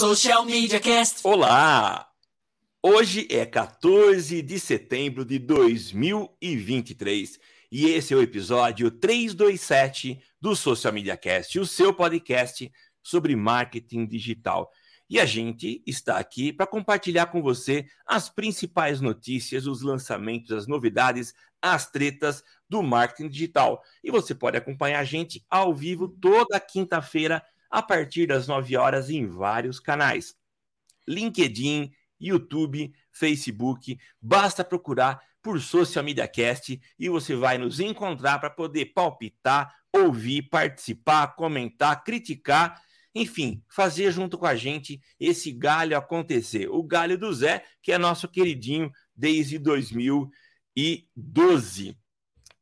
Social Media Cast. Olá! Hoje é 14 de setembro de 2023 e esse é o episódio 327 do Social Media Cast, o seu podcast sobre marketing digital. E a gente está aqui para compartilhar com você as principais notícias, os lançamentos, as novidades, as tretas do marketing digital. E você pode acompanhar a gente ao vivo toda quinta-feira a partir das 9 horas em vários canais. LinkedIn, YouTube, Facebook, basta procurar por Social Media Cast e você vai nos encontrar para poder palpitar, ouvir, participar, comentar, criticar enfim, fazer junto com a gente esse galho acontecer. O galho do Zé, que é nosso queridinho desde 2012.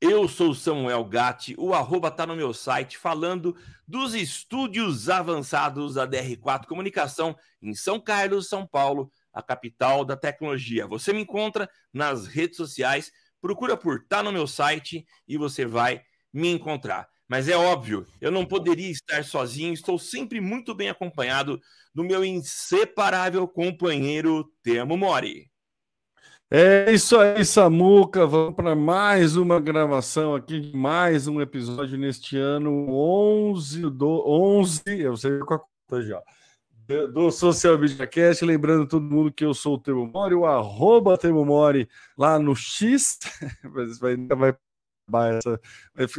Eu sou Samuel Gatti, o arroba tá no meu site, falando dos estúdios avançados da DR4 Comunicação em São Carlos, São Paulo, a capital da tecnologia. Você me encontra nas redes sociais, procura por tá no meu site e você vai me encontrar. Mas é óbvio, eu não poderia estar sozinho, estou sempre muito bem acompanhado do meu inseparável companheiro Temo Mori. É isso aí, Samuca. Vamos para mais uma gravação aqui, mais um episódio neste ano 11 do 11, eu sei com a conta já. Do Social Media Cast, lembrando todo mundo que eu sou o Temo Mori, o arroba Temo Mori lá no X, vai, vai essa,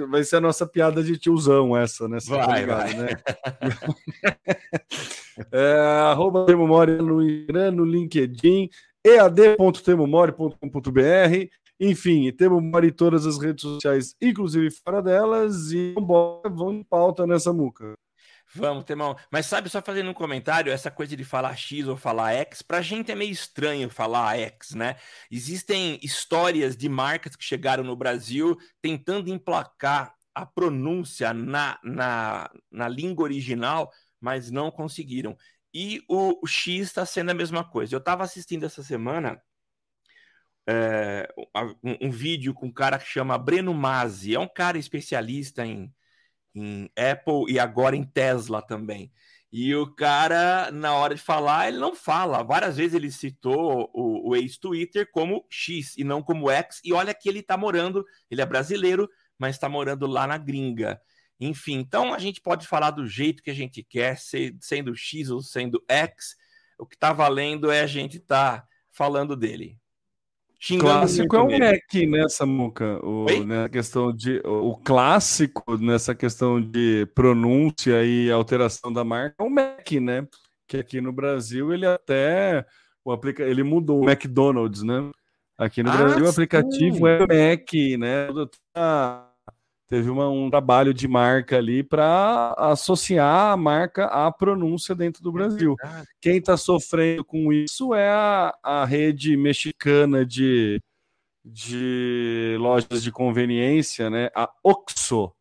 vai ser a nossa piada de tiozão essa, né? Tá vai, vai. Né? é, arroba Temomori no Instagram, no LinkedIn, ead.temomori.com.br, enfim, temos em todas as redes sociais, inclusive fora delas, e vamos em pauta nessa muca. Vamos, Temão. Mas sabe, só fazendo um comentário, essa coisa de falar X ou falar X, pra gente é meio estranho falar X, né? Existem histórias de marcas que chegaram no Brasil tentando emplacar a pronúncia na, na, na língua original, mas não conseguiram. E o, X está sendo a mesma coisa. Eu estava assistindo essa semana é, um, um, vídeo com um cara que chama Breno Mazzi, é um cara especialista em em Apple e agora em Tesla também. E o cara, na hora de falar, ele não fala. Várias vezes ele citou o, o ex-Twitter como X e não como X. E olha que ele está morando, ele é brasileiro, mas está morando lá na gringa. Enfim, então a gente pode falar do jeito que a gente quer, sendo X ou sendo X. O que está valendo é a gente estar tá falando dele. Xingando clássico é o. Mac nessa muca, o, né, questão de o clássico nessa questão de pronúncia e alteração da marca é o Mac, né? Que aqui no Brasil ele até o aplica, ele mudou o McDonald's, né? Aqui no ah, Brasil sim. o aplicativo é Mac, né? Teve uma, um trabalho de marca ali para associar a marca à pronúncia dentro do é Brasil. É Quem está sofrendo com isso é a, a rede mexicana de, de lojas de conveniência, né? A Oxo.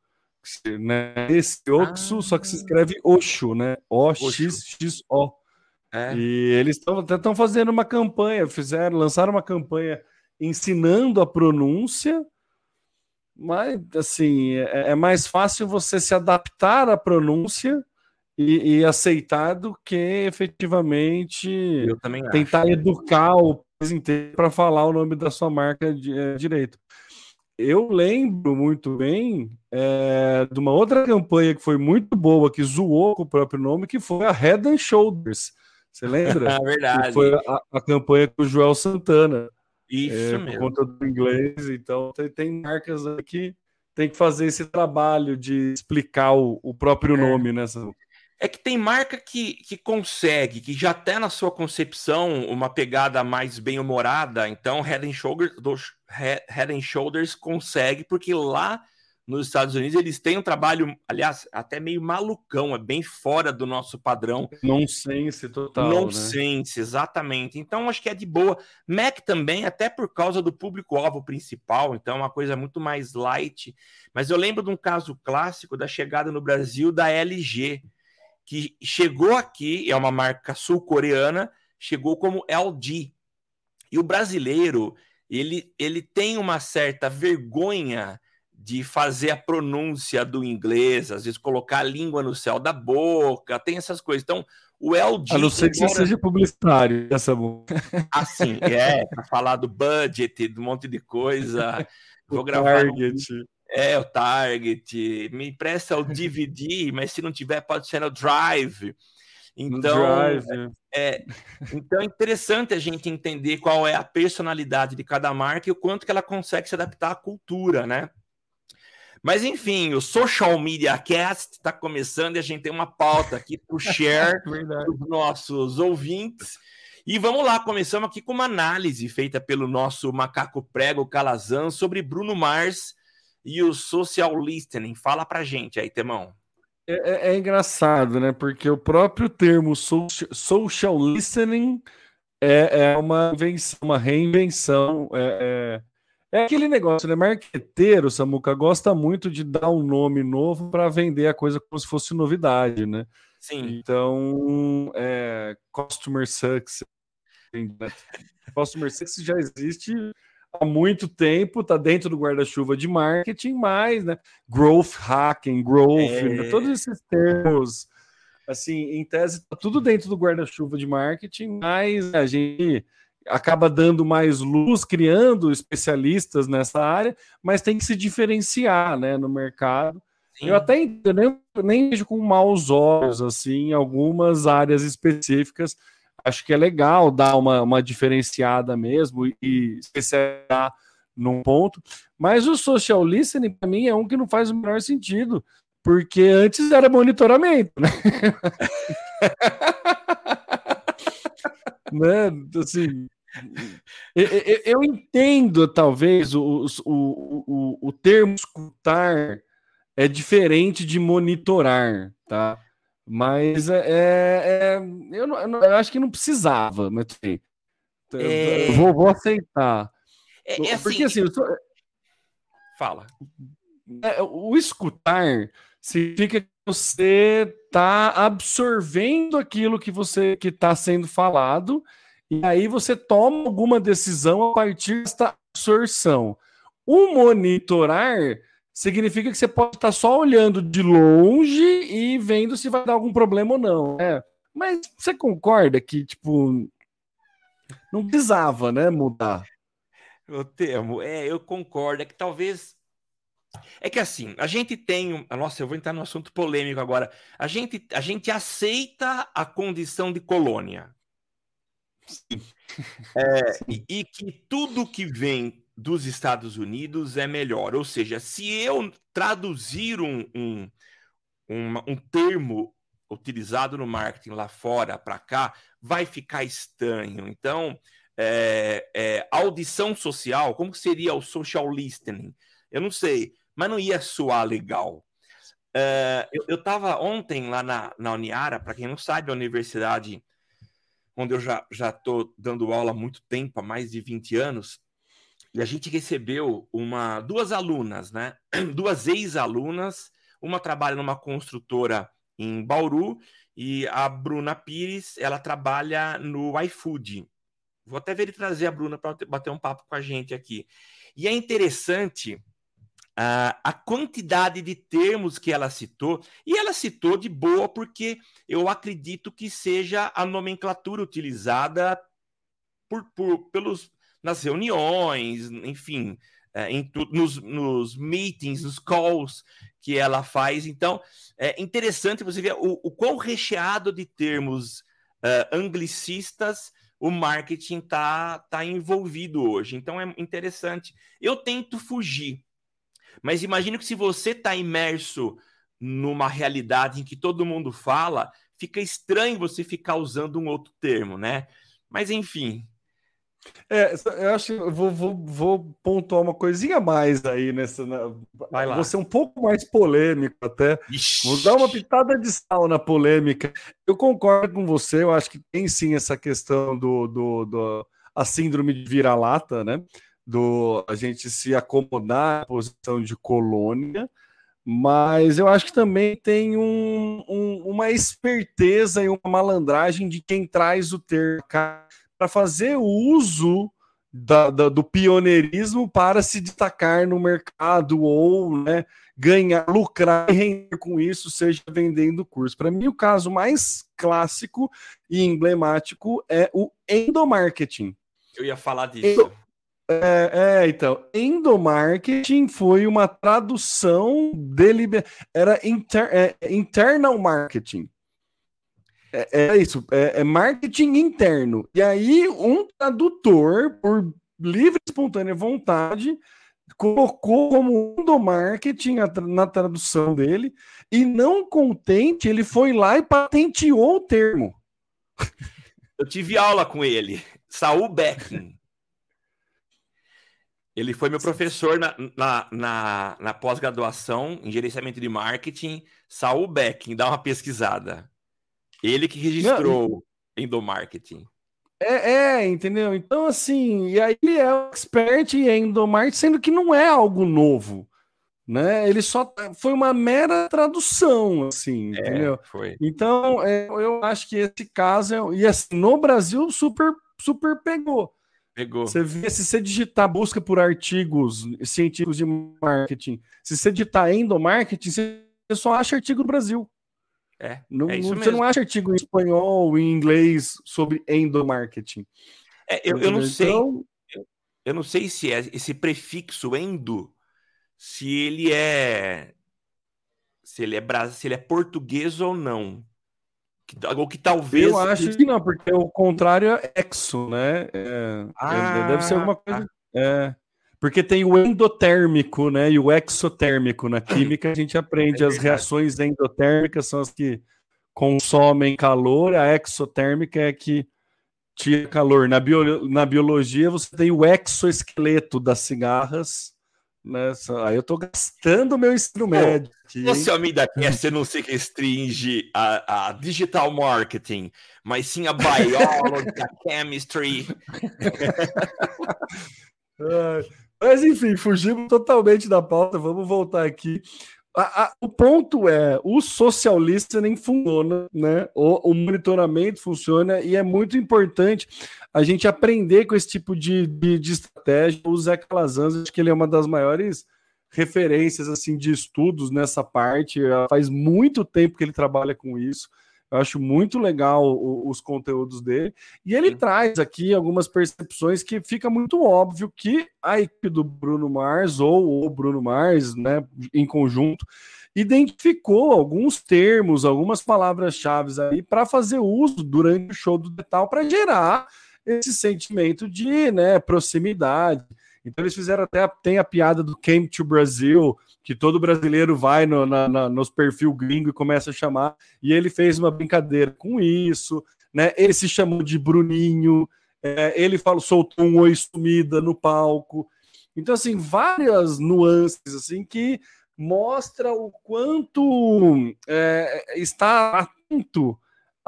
Né? Esse Oxo, ah. só que se escreve Oxo, né? O-X-X-O. É. E eles estão fazendo uma campanha, fizeram, lançaram uma campanha ensinando a pronúncia mas, assim, é, é, mais fácil você se adaptar à pronúncia e, e aceitar do que efetivamente tentar acho. educar o país inteiro para falar o nome da sua marca de, é, direito. Eu lembro muito bem é, de uma outra campanha que foi muito boa, que zoou com o próprio nome, que foi a Head and Shoulders. Você lembra? É verdade. Que foi a, a campanha com o Joel Santana. Isso é, mesmo. Por conta do inglês, então tem, tem marcas que tem que fazer esse trabalho de explicar o, o próprio é. nome nessa. É que tem marca que, que consegue, que já tem na sua concepção uma pegada mais bem humorada. Então, Head and Shoulders, Head and Shoulders consegue, porque lá nos Estados Unidos, eles têm um trabalho, aliás, até meio malucão, é bem fora do nosso padrão. Nonsense total. Nonsense, né? exatamente. Então, acho que é de boa. Mac também, até por causa do público-alvo principal, então é uma coisa muito mais light. Mas eu lembro de um caso clássico da chegada no Brasil da LG, que chegou aqui, é uma marca sul-coreana, chegou como LG. E o brasileiro, ele, ele tem uma certa vergonha de fazer a pronúncia do inglês, às vezes colocar a língua no céu da boca, tem essas coisas. Então, O LG. A não ser que agora... você seja publicitário, essa Assim, é, para falar do budget, do monte de coisa. Vou gravar. Target. Um... É, o Target. Me empresta o DVD, mas se não tiver, pode ser no Drive. Então, drive. é, então é interessante a gente entender qual é a personalidade de cada marca e o quanto que ela consegue se adaptar à cultura, né? Mas enfim, o Social Media Cast está começando e a gente tem uma pauta aqui para o share dos nossos ouvintes. E vamos lá, começamos aqui com uma análise feita pelo nosso macaco prego Calazan sobre Bruno Mars e o social listening. Fala para gente aí, Temão. É, é, é engraçado, né? Porque o próprio termo social, social listening é, é uma invenção, uma reinvenção. É, é aquele negócio, né? Marqueteiro, Samuca, gosta muito de dar um nome novo para vender a coisa como se fosse novidade, né? Sim. Então, é, Customer Success. Né? Customer Success já existe há muito tempo, tá dentro do guarda-chuva de marketing, mas, né? Growth hacking, growth, é... né? todos esses termos, assim, em tese, tá tudo dentro do guarda-chuva de marketing, mas a gente acaba dando mais luz, criando especialistas nessa área, mas tem que se diferenciar né, no mercado. Sim. Eu até nem, nem vejo com maus olhos assim, em algumas áreas específicas. Acho que é legal dar uma, uma diferenciada mesmo e especializar num ponto. Mas o social listening, para mim, é um que não faz o menor sentido, porque antes era monitoramento, né? né? Assim, eu, eu, entendo, talvez, o, o, o, o termo escutar é diferente de monitorar, tá? Mas é, é, é eu, não, eu, acho que não precisava, mas assim, é... vou, vou, aceitar. É, assim, Porque assim, sou... fala. É, o escutar significa que você está absorvendo aquilo que você que está sendo falado e aí você toma alguma decisão a partir dessa absorção. O monitorar significa que você pode estar só olhando de longe e vendo se vai dar algum problema ou não. É. Mas você concorda que, tipo, não precisava, né, mudar? Eu temo, é, eu concordo. É que talvez. É que assim, a gente tem. Nossa, eu vou entrar no assunto polêmico agora. A gente, a gente aceita a condição de colônia. É, e, e, que tudo que vem dos Estados Unidos é melhor. Ou seja, se eu traduzir um, um, um, um termo utilizado no marketing lá fora para cá, vai ficar estranho. Então, é, é, audição social, como seria o social listening? Eu não sei, mas não ia soar legal. É, eu estava ontem lá na, na Uniara, para quem não sabe, a universidade onde eu já estou dando aula há muito tempo, há mais de 20 anos, e a gente recebeu uma duas alunas, né? Duas ex-alunas, uma trabalha numa construtora em Bauru e a Bruna Pires, ela trabalha no iFood. Vou até ver ele trazer a Bruna para bater um papo com a gente aqui. E é interessante A quantidade de termos que ela citou, e ela citou de boa porque eu acredito que seja a nomenclatura utilizada por, por pelos, nas reuniões, enfim, uh, em tu, nos, nos, meetings, nos calls que ela faz. Então, é interessante você ver o, o quão recheado de termos uh, anglicistas o marketing está tá envolvido hoje. Então, é interessante. Eu tento fugir mas imagine que se você está imerso numa realidade em que todo mundo fala, fica estranho você ficar usando um outro termo, né? Mas enfim. É, eu acho que eu vou, vou, vou pontuar uma coisinha mais aí nessa. Na... Vai lá. Vou ser um pouco mais polêmico até. Ixi. Vou dar uma pitada de sal na polêmica. Eu concordo com você, eu acho que tem sim essa questão do, do, do a síndrome de vira-lata, né? Do a gente se acomodar à posição de colônia, mas eu acho que também tem um, um, uma esperteza e uma malandragem de quem traz o termo para fazer uso da, da, do pioneirismo para se destacar no mercado ou né, ganhar, lucrar e render com isso, seja vendendo curso. Para mim, o caso mais clássico e emblemático é o endomarketing. Eu ia falar disso. Endo... É, é, então, endomarketing foi uma tradução deliber... era inter... é, internal marketing. É, é isso, é, é, marketing interno. E aí, um tradutor, por livre e espontânea vontade, colocou como endomarketing na tradução dele, e não contente, ele foi lá e patenteou o termo. Eu tive aula com ele, Saul Becking. Ele foi meu professor na, na, na, na pós-graduação em gerenciamento de marketing. Saul Becking, dá uma pesquisada. Ele que registrou Não, endomarketing. É, é, entendeu? Então, assim, e aí ele é o expert em endomarketing, sendo que não é algo novo, né? Ele só foi uma mera tradução, assim, é, entendeu? Foi. Então, é, eu acho que esse caso, é, e assim, no Brasil, super, super pegou. Pegou. Você vê, se você digitar busca por artigos científicos de marketing, se você digitar endomarketing, você só acha artigo no Brasil. É, não, é você não acha artigo em espanhol, em inglês sobre endomarketing. É, eu, eu não sei. Então... Eu não sei se é esse prefixo endo, se ele é se ele é se ele é português ou não. Ou que talvez. Eu acho que não, porque o contrário é exo, né? É, ah, deve ser alguma coisa. Tá. É, porque tem o endotérmico, né? E o exotérmico. Na química a gente aprende é as reações endotérmicas são as que consomem calor, a exotérmica é que tira calor. Na, bio, na biologia você tem o exoesqueleto das cigarras. Né? Aí eu estou gastando meu ensino médio. Você, amiga, você não se restringe a, a digital marketing, mas sim a biology, a chemistry. Mas enfim, fugimos totalmente da pauta. Vamos voltar aqui. A, a, o ponto é, o social listening funciona, né? O, o, monitoramento funciona e é muito importante a gente aprender com esse tipo de, de, de estratégia. O Zé Calazans, acho que ele é uma das maiores referências assim de estudos nessa parte. Faz muito tempo que ele trabalha com isso. Eu acho muito legal o, os conteúdos dele. E ele traz aqui algumas percepções que fica muito óbvio que a equipe do Bruno Mars, ou o Bruno Mars, né, em conjunto, identificou alguns termos, algumas palavras-chave aí para fazer uso durante o show do Detal para gerar esse sentimento de né, proximidade. Então eles fizeram até tem a piada do Came to Brasil, que todo brasileiro vai no, na, na, nos perfil gringo e começa a chamar, e ele fez uma brincadeira com isso, né? Ele se chamou de Bruninho, é, ele falou, soltou um oi sumida no palco. Então, assim, várias nuances assim que mostra o quanto é, está atento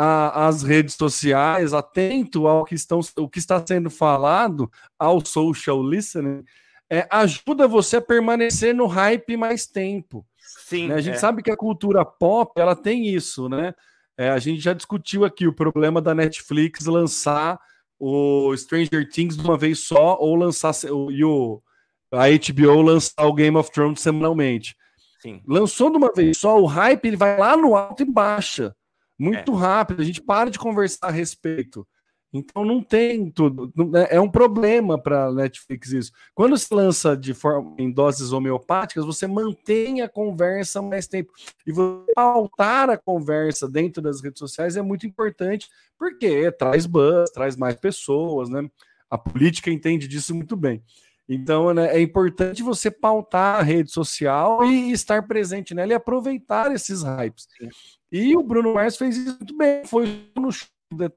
às redes sociais, atento ao que, estão, o que está sendo falado, ao social listening, é, ajuda você a permanecer no hype mais tempo. Sim. Né? A gente é. sabe que a cultura pop ela tem isso, né? É, a gente já discutiu aqui o problema da Netflix lançar o Stranger Things de uma vez só ou lançar e o, a HBO lançar o Game of Thrones semanalmente. Sim. Lançou de uma vez só, o hype ele vai lá no alto e baixa muito é. rápido. A gente para de conversar a respeito. Então não tem tudo. Né, é um problema para a Netflix isso. Quando se lança de forma em doses homeopáticas, você mantém a conversa mais tempo. E você pautar a conversa dentro das redes sociais é muito importante, porque traz buzz, traz mais pessoas, né? A política entende disso muito bem. Então, né, é importante você pautar a rede social e estar presente nela e aproveitar esses hypes. E o Bruno Mars fez isso muito bem. Foi no show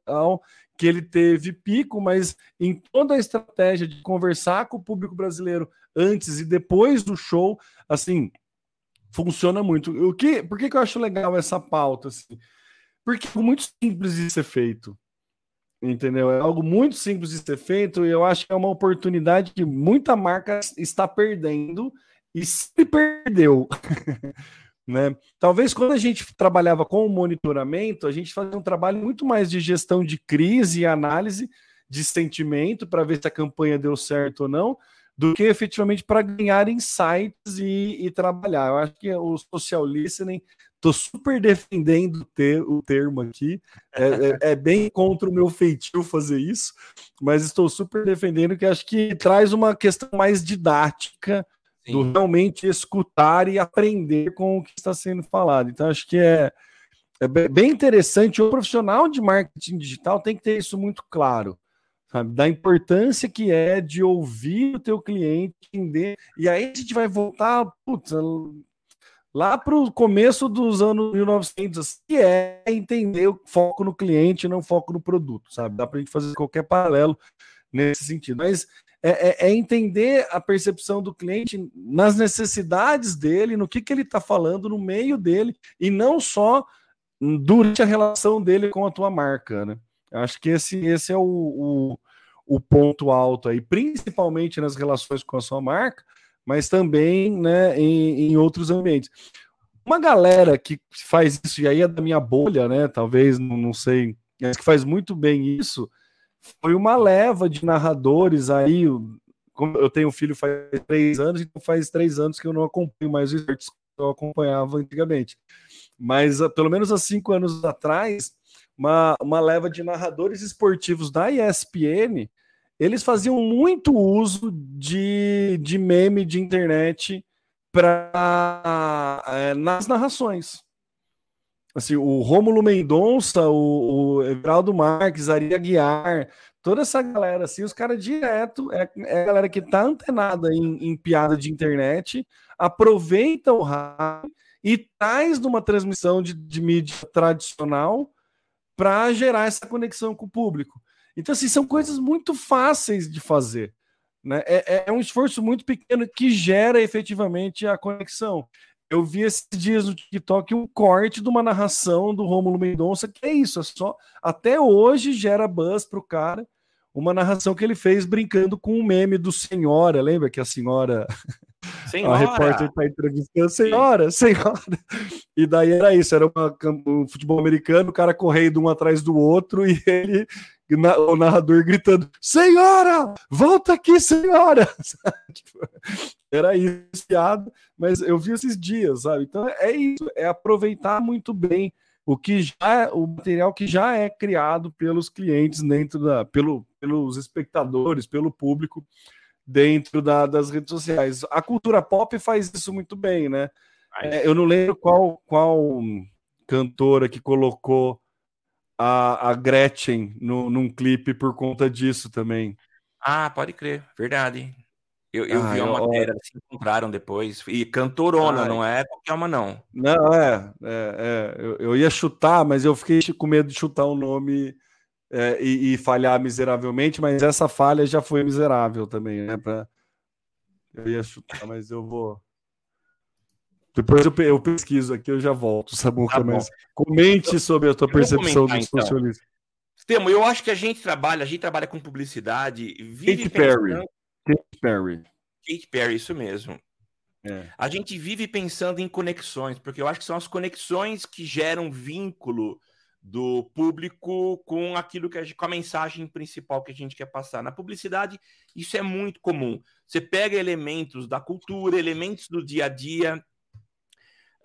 tal que ele teve pico, mas em toda a estratégia de conversar com o público brasileiro antes e depois do show, assim, funciona muito. O que, por que, que eu acho legal essa pauta? Assim? Porque é muito simples de ser feito. Entendeu? É algo muito simples de ser feito e eu acho que é uma oportunidade que muita marca está perdendo e se perdeu. Né? Talvez quando a gente trabalhava com o monitoramento, a gente fazia um trabalho muito mais de gestão de crise e análise de sentimento para ver se a campanha deu certo ou não, do que efetivamente para ganhar insights e, e, trabalhar. Eu acho que o social listening, estou super defendendo o, ter, o termo aqui, é, é, é, bem contra o meu feitio fazer isso, mas estou super defendendo que acho que traz uma questão mais didática Sim. do realmente escutar e aprender com o que está sendo falado. Então, acho que é, é bem interessante. O profissional de marketing digital tem que ter isso muito claro sabe? Da importância que é de ouvir o teu cliente, entender. E aí a gente vai voltar, putz, lá para o começo dos anos 1900, que é entender o foco no cliente, não foco no produto, sabe? Dá para a gente fazer qualquer paralelo nesse sentido. Mas é, é, é, entender a percepção do cliente nas necessidades dele, no que, que ele está falando, no meio dele, e não só durante a relação dele com a tua marca, né? Acho que esse, esse é o, o, o, ponto alto aí, principalmente nas relações com a sua marca, mas também né, em, em outros ambientes. Uma galera que faz isso, e aí é da minha bolha, né? Talvez, não, sei, mas que faz muito bem isso, foi uma leva de narradores aí. Eu tenho um filho faz três anos, então faz três anos que eu não acompanho mais os esportes que eu acompanhava antigamente. Mas ah, pelo menos há cinco anos atrás, uma, uma leva de narradores esportivos da ESPN, eles faziam muito uso de, de meme de internet para é, nas narrações. Assim, o Rômulo Mendonça, o, o Everaldo Marques, Aria Guiar, toda essa galera, assim, os caras direto, é, é a galera que tá antenada em, em piada de internet, aproveita o rádio e traz numa transmissão de, de mídia tradicional para gerar essa conexão com o público. Então, assim, são coisas muito fáceis de fazer. Né? É, é um esforço muito pequeno que gera efetivamente a conexão. Eu vi esses dias no TikTok um corte de uma narração do Rômulo Mendonça, que é isso, é só até hoje gera buzz para o cara. Uma narração que ele fez brincando com um meme do Senhora, lembra que a senhora Senhora. A repórter está entrevistando, senhora, senhora. E daí era isso, era uma, um futebol americano, o cara correndo um atrás do outro e ele, o narrador gritando, senhora, volta aqui, senhora. Era isso, mas eu vi esses dias, sabe? Então é isso, é aproveitar muito bem o que já o material que já é criado pelos clientes dentro da pelo, pelos espectadores, pelo público dentro da, das redes sociais. A cultura pop faz isso muito bem, né? É, eu não lembro qual, qual cantora que colocou a, a Gretchen no, num clipe por conta disso também. Ah, pode crer, verdade. Eu, eu ah, vi uma matéria, se encontraram depois. E cantorona, ah, não é qualquer uma, não. Não, é. é, é eu, eu, ia chutar, mas eu fiquei com medo de chutar o um nome é, e, e, falhar miseravelmente, mas essa falha já foi miserável também, né? Pra... Eu ia chutar, mas eu vou. Depois eu, eu pesquiso aqui, eu já volto, Samuca, tá mas comente sobre a tua percepção do então. socialismo. Temo, eu acho que a gente trabalha, a gente trabalha com publicidade, vive Kate pensando... Perry. Kate Perry. Kate Perry, isso mesmo. É. A gente vive pensando em conexões, porque eu acho que são as conexões que geram vínculo do público com aquilo que a, com a mensagem principal que a gente quer passar. Na publicidade, isso é muito comum. Você pega elementos da cultura, elementos do dia a dia.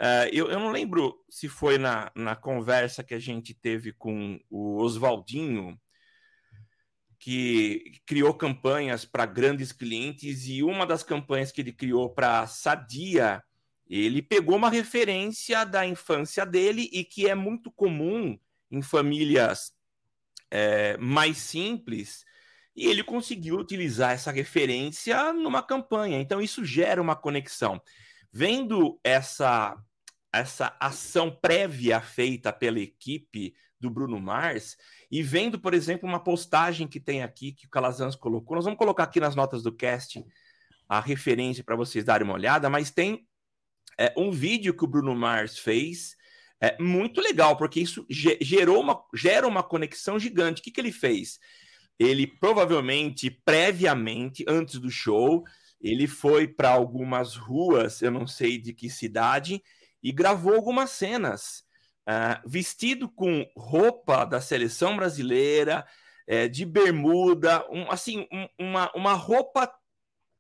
Uh, eu, eu não lembro se foi na, na conversa que a gente teve com o Oswaldinho, que criou campanhas para grandes clientes, e uma das campanhas que ele criou para Sadia, ele pegou uma referência da infância dele e que é muito comum em famílias é, mais simples, e ele conseguiu utilizar essa referência numa campanha. Então, isso gera uma conexão. Vendo essa, essa ação prévia feita pela equipe do Bruno Mars, e vendo, por exemplo, uma postagem que tem aqui, que o Calazans colocou, nós vamos colocar aqui nas notas do cast a referência para vocês darem uma olhada, mas tem é, um vídeo que o Bruno Mars fez é muito legal, porque isso gerou uma, gera uma conexão gigante. O que, que ele fez? Ele provavelmente, previamente, antes do show, ele foi para algumas ruas, eu não sei de que cidade, e gravou algumas cenas. Uh, vestido com roupa da seleção brasileira, é, de bermuda, um, assim, um, uma, uma roupa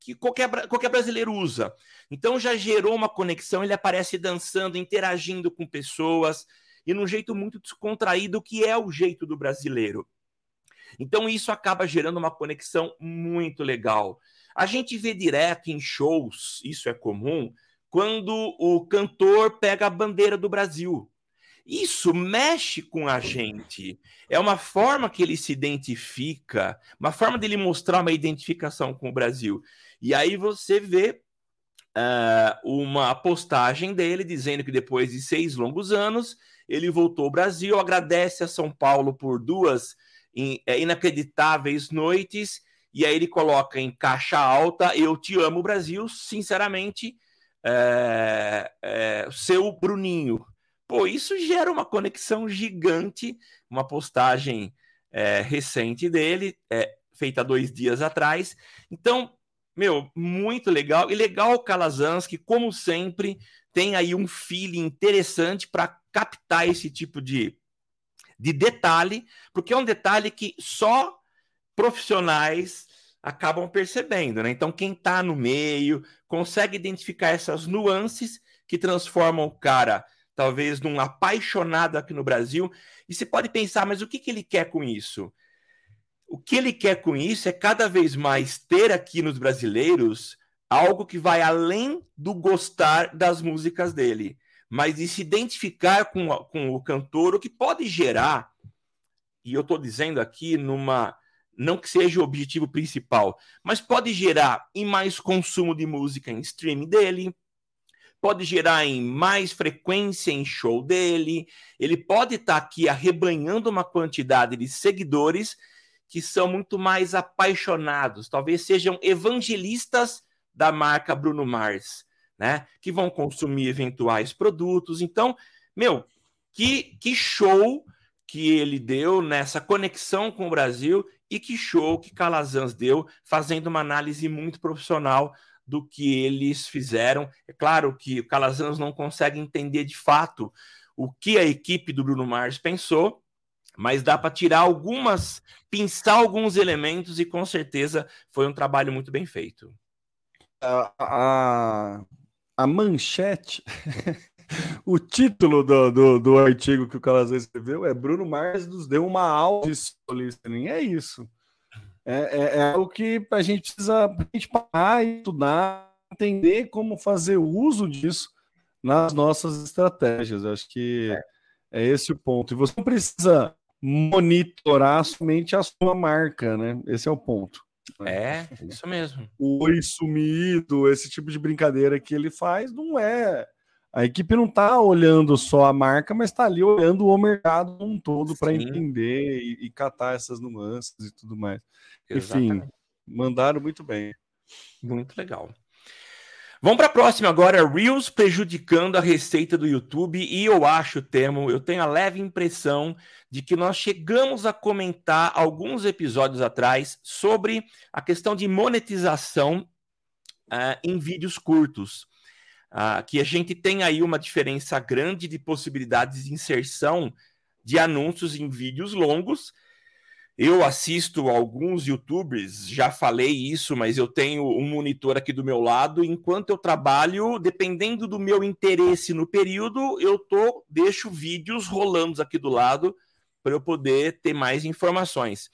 que qualquer, qualquer brasileiro usa. Então já gerou uma conexão, ele aparece dançando, interagindo com pessoas, e num jeito muito descontraído, que é o jeito do brasileiro. Então isso acaba gerando uma conexão muito legal. A gente vê direto em shows, isso é comum, quando o cantor pega a bandeira do Brasil. Isso mexe com a gente. É uma forma que ele se identifica, uma forma dele mostrar uma identificação com o Brasil. E aí você vê uh, uma postagem dele dizendo que depois de seis longos anos ele voltou ao Brasil, agradece a São Paulo por duas in, é, inacreditáveis noites, e aí ele coloca em caixa alta: Eu te amo, Brasil, sinceramente, é, é, seu Bruninho. Pô, isso gera uma conexão gigante, uma postagem é, recente dele, é, feita dois dias atrás. Então, meu, muito legal. E legal o Calazans, que, como sempre, tem aí um feeling interessante para captar esse tipo de, de detalhe, porque é um detalhe que só profissionais acabam percebendo, né? Então, quem está no meio consegue identificar essas nuances que transformam o cara, talvez, num apaixonado aqui no Brasil. E você pode pensar, mas o que, que ele quer com isso? O que ele quer com isso é cada vez mais ter aqui nos brasileiros algo que vai além do gostar das músicas dele, mas de se identificar com, com o cantor, o que pode gerar, e eu estou dizendo aqui numa. Não que seja o objetivo principal, mas pode gerar em mais consumo de música em streaming dele, pode gerar em mais frequência em show dele, ele pode estar tá aqui arrebanhando uma quantidade de seguidores que são muito mais apaixonados, talvez sejam evangelistas da marca Bruno Mars, né? Que vão consumir eventuais produtos. Então, meu, que, que show que ele deu nessa conexão com o Brasil e que show que Calazans deu, fazendo uma análise muito profissional do que eles fizeram. É claro que o Calazans não consegue entender de fato o que a equipe do Bruno Mars pensou, mas dá para tirar algumas, pensar alguns elementos e com certeza foi um trabalho muito bem feito. A, a, a manchete, o título do, do, do, artigo que o Calazan escreveu é Bruno Mars nos deu uma aula de. É isso. É, é, é o que a gente precisa a gente parar, estudar, entender como fazer uso disso nas nossas estratégias. Eu acho que é. é esse o ponto. E você não precisa monitorar somente a sua marca, né? Esse é o ponto. É, isso mesmo. O oi sumido, esse tipo de brincadeira que ele faz, não é. A equipe não está olhando só a marca, mas está ali olhando o mercado um todo para entender e, e, catar essas nuances e tudo mais. Exatamente. Enfim, mandaram muito bem. Muito legal. Vamos para a próxima agora, Reels prejudicando a receita do YouTube, e eu acho, Temo, eu tenho a leve impressão de que nós chegamos a comentar alguns episódios atrás sobre a questão de monetização uh, em vídeos curtos. Uh, que a gente tem aí uma diferença grande de possibilidades de inserção de anúncios em vídeos longos, eu assisto alguns youtubers, já falei isso, mas eu tenho um monitor aqui do meu lado. Enquanto eu trabalho, dependendo do meu interesse no período, eu tô deixo vídeos rolando aqui do lado para eu poder ter mais informações.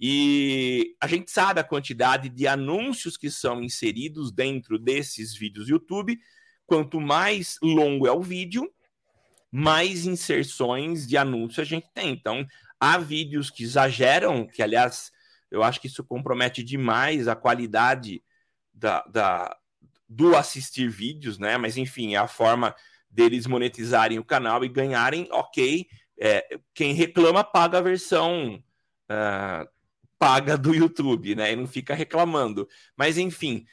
E a gente sabe a quantidade de anúncios que são inseridos dentro desses vídeos YouTube. Quanto mais longo é o vídeo, mais inserções de anúncio a gente tem. Então, Há vídeos que exageram, que aliás eu acho que isso compromete demais a qualidade da, da, do assistir vídeos, né? Mas enfim, é a forma deles monetizarem o canal e ganharem, ok. É, quem reclama paga a versão uh, paga do YouTube, né? E não fica reclamando. Mas enfim,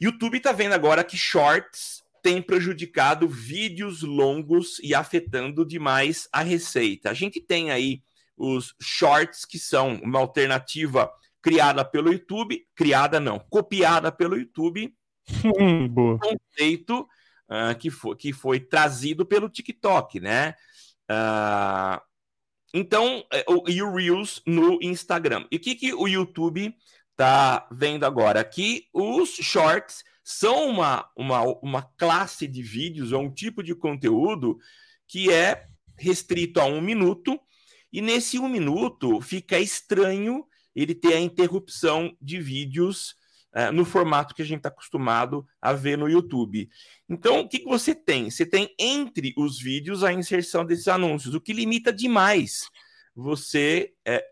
YouTube está vendo agora que shorts tem prejudicado vídeos longos e afetando demais a receita. A gente tem aí os shorts, que são uma alternativa criada pelo YouTube, criada não, copiada pelo YouTube, hum, boa. conceito uh, que, foi, que foi trazido pelo TikTok, né? Uh, então, o, e o Reels no Instagram. E o que, que o YouTube está vendo agora? Que os shorts são uma, uma, uma classe de vídeos ou um tipo de conteúdo que é restrito a um minuto, e nesse um minuto fica estranho ele ter a interrupção de vídeos uh, no formato que a gente está acostumado a ver no YouTube. Então, o que, que você tem? Você tem entre os vídeos a inserção desses anúncios, o que limita demais você é,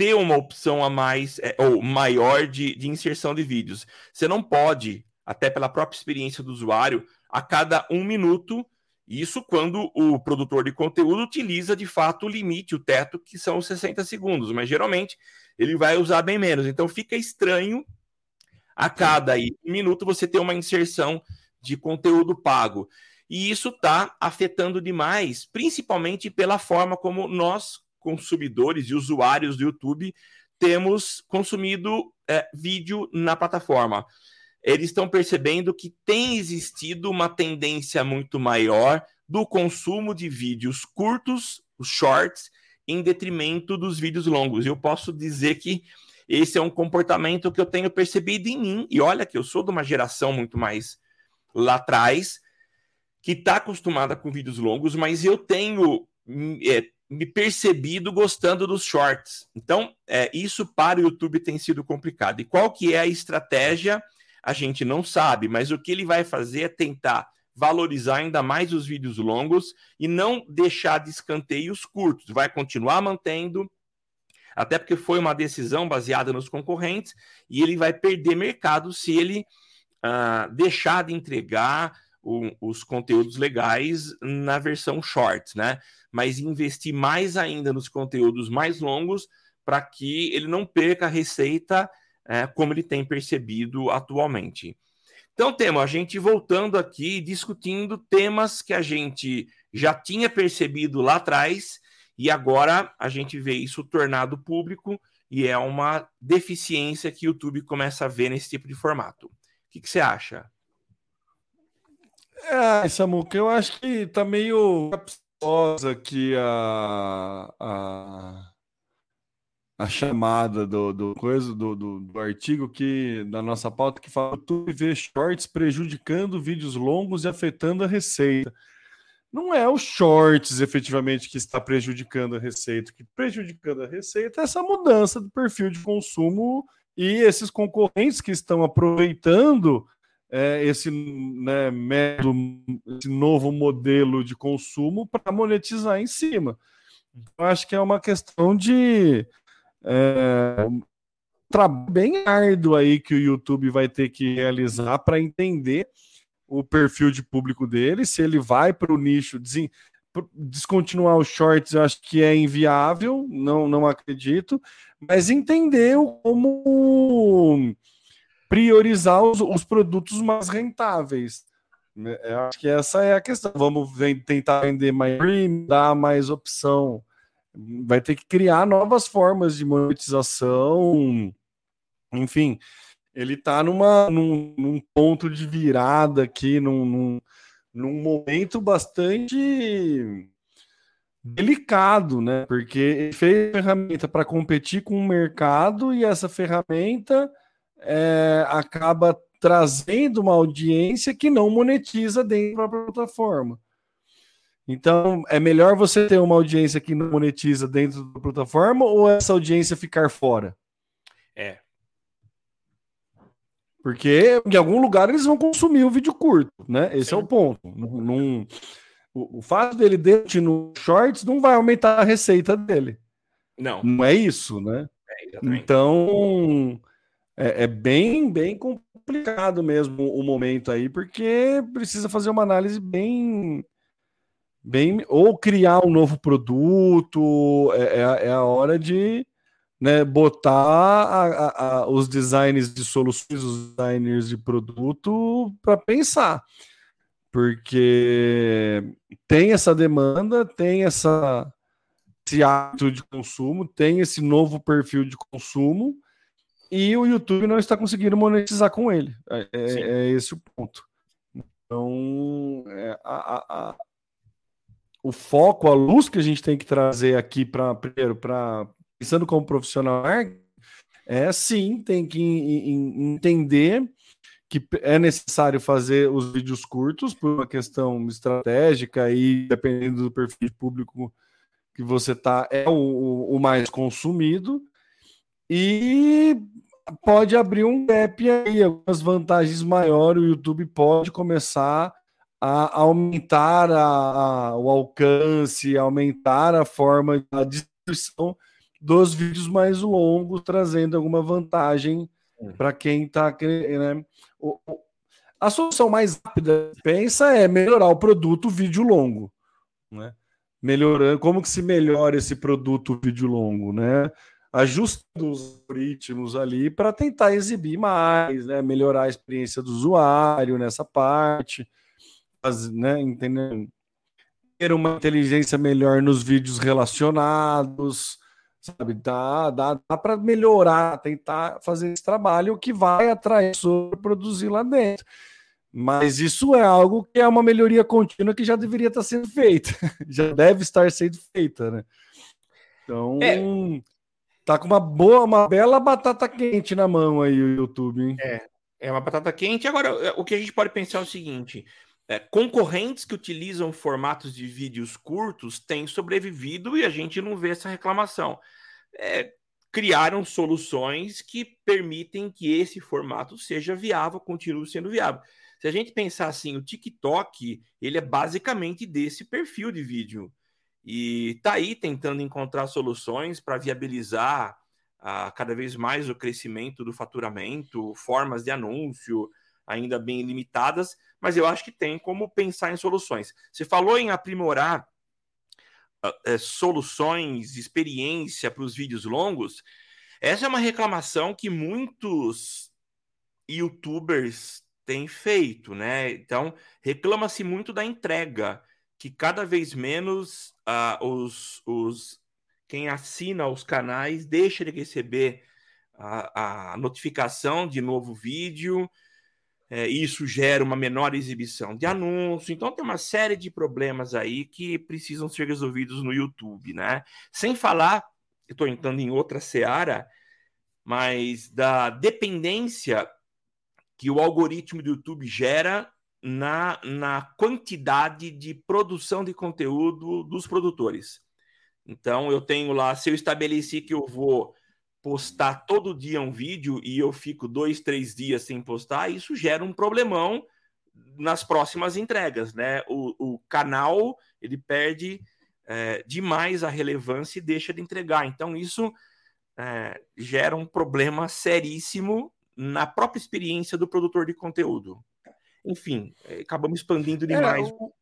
ter uma opção a mais é, ou maior de, de inserção de vídeos. Você não pode, até pela própria experiência do usuário, a cada um minuto isso quando o produtor de conteúdo utiliza de fato o limite, o teto, que são os 60 segundos, mas geralmente ele vai usar bem menos. Então fica estranho a cada aí, minuto você ter uma inserção de conteúdo pago. E isso está afetando demais, principalmente pela forma como nós, consumidores e usuários do YouTube, temos consumido é, vídeo na plataforma eles estão percebendo que tem existido uma tendência muito maior do consumo de vídeos curtos, os shorts, em detrimento dos vídeos longos. Eu posso dizer que esse é um comportamento que eu tenho percebido em mim, e olha que eu sou de uma geração muito mais lá atrás, que está acostumada com vídeos longos, mas eu tenho é, me percebido gostando dos shorts. Então, é, isso para o YouTube tem sido complicado. E qual que é a estratégia? a gente não sabe, mas o que ele vai fazer é tentar valorizar ainda mais os vídeos longos e não deixar de escanteio os curtos. Vai continuar mantendo, até porque foi uma decisão baseada nos concorrentes, e ele vai perder mercado se ele uh, deixar de entregar o, os conteúdos legais na versão short, né? Mas investir mais ainda nos conteúdos mais longos para que ele não perca a receita é, como ele tem percebido atualmente. Então, temos a gente voltando aqui, discutindo temas que a gente já tinha percebido lá atrás e agora a gente vê isso tornado público e é uma deficiência que o YouTube começa a ver nesse tipo de formato. O que, que você acha? É, Samuca, eu acho que tá meio capciosa aqui a, a, a chamada do, do coisa do, do, do, artigo que da nossa pauta que fala YouTube vê shorts prejudicando vídeos longos e afetando a receita. Não é o shorts efetivamente que está prejudicando a receita, que prejudicando a receita é essa mudança do perfil de consumo e esses concorrentes que estão aproveitando é, esse, né, método, esse novo modelo de consumo para monetizar em cima. Então, acho que é uma questão de é, um trabalho bem árduo aí que o YouTube vai ter que realizar para entender o perfil de público dele, se ele vai para o nicho, des descontinuar os shorts, eu acho que é inviável, não, não acredito, mas entender como priorizar os, os produtos mais rentáveis. Eu acho que essa é a questão. Vamos tentar vender mais dar mais opção vai ter que criar novas formas de monetização. Enfim, ele está numa, num, num, ponto de virada aqui, num, num, num momento bastante delicado, né? Porque ele fez ferramenta para competir com o mercado e essa ferramenta é, acaba trazendo uma audiência que não monetiza dentro da plataforma. Então, é melhor você ter uma audiência que não monetiza dentro da plataforma ou essa audiência ficar fora? É. Porque em algum lugar eles vão consumir o vídeo curto, né? Esse Sim. é o ponto. Num, o, o, fato dele dentro no shorts não vai aumentar a receita dele. Não. Não é isso, né? É, então, é, é bem, bem complicado mesmo o momento aí, porque precisa fazer uma análise bem bem ou criar um novo produto, é, é, é a hora de né, botar a, a, os designs de soluções, os designers de produto para pensar. Porque tem essa demanda, tem essa, esse hábito de consumo, tem esse novo perfil de consumo, e o YouTube não está conseguindo monetizar com ele. É, é, é esse o ponto. Então, é, a, a, o foco, a luz que a gente tem que trazer aqui para primeiro para pensando como profissional é sim tem que entender que é necessário fazer os vídeos curtos por uma questão estratégica e dependendo do perfil de público que você tá é o, o mais consumido e pode abrir um gap aí, algumas vantagens maiores, o YouTube pode começar a aumentar a, a, o alcance, aumentar a forma da distribuição dos vídeos mais longos, trazendo alguma vantagem para quem está né? a solução mais rápida pensa é melhorar o produto vídeo longo, né? Melhorando, como que se melhora esse produto vídeo longo, né? Ajustando os ritmos ali para tentar exibir mais, né? Melhorar a experiência do usuário nessa parte né, entendeu? Ter uma inteligência melhor nos vídeos relacionados, sabe? Dá, dá, dá para melhorar, tentar fazer esse trabalho que vai atrair para produzir lá dentro. Mas isso é algo que é uma melhoria contínua que já deveria estar sendo feita, já deve estar sendo feita, né? Então, é. Tá com uma boa, uma bela batata quente na mão aí o YouTube, hein? É, é uma batata quente. Agora, o que a gente pode pensar é o seguinte: é, concorrentes que utilizam formatos de vídeos curtos têm sobrevivido e a gente não vê essa reclamação. É, criaram soluções que permitem que esse formato seja viável, continue sendo viável. Se a gente pensar assim, o TikTok, ele é basicamente desse perfil de vídeo. E está aí tentando encontrar soluções para viabilizar ah, cada vez mais o crescimento do faturamento, formas de anúncio, ainda bem limitadas, mas eu acho que tem como pensar em soluções. Você falou em aprimorar uh, soluções, experiência para os vídeos longos. Essa é uma reclamação que muitos youtubers têm feito, né? Então, reclama-se muito da entrega, que cada vez menos uh, os, os quem assina os canais deixa de receber a, a notificação de novo vídeo é, isso gera uma menor exibição de anúncio. Então, tem uma série de problemas aí que precisam ser resolvidos no YouTube, né? Sem falar, estou entrando em outra seara, mas da dependência que o algoritmo do YouTube gera na, na quantidade de produção de conteúdo dos produtores. Então, eu tenho lá, se eu estabeleci que eu vou postar todo dia um vídeo e eu fico dois, três dias sem postar, isso gera um problemão nas próximas entregas, né? O, o canal ele perde é, demais a relevância e deixa de entregar. Então, isso é, gera um problema seríssimo na própria experiência do produtor de conteúdo. Enfim, é, acabamos expandindo é, demais. É, o,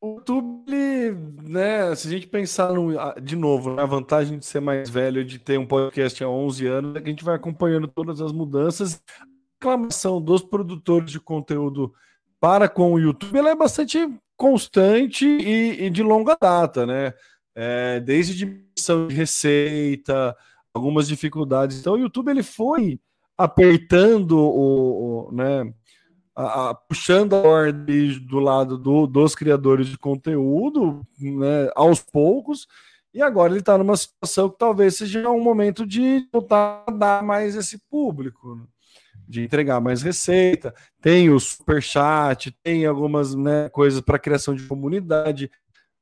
o YouTube, né, se a gente pensar no, de novo, na vantagem de ser mais velho, de ter um podcast há 11 anos, é que a gente vai acompanhando todas as mudanças. A reclamação dos produtores de conteúdo para com o YouTube ela é bastante constante e, e de longa data, né? É, desde diminuição de receita, algumas dificuldades. Então, o YouTube ele foi apertando o, o né, a, a, puxando a ordem do lado do, dos criadores de conteúdo, né, aos poucos, e agora ele está numa situação que talvez seja um momento de voltar a dar mais esse público, né, de entregar mais receita. Tem o super chat, tem algumas né, coisas para criação de comunidade,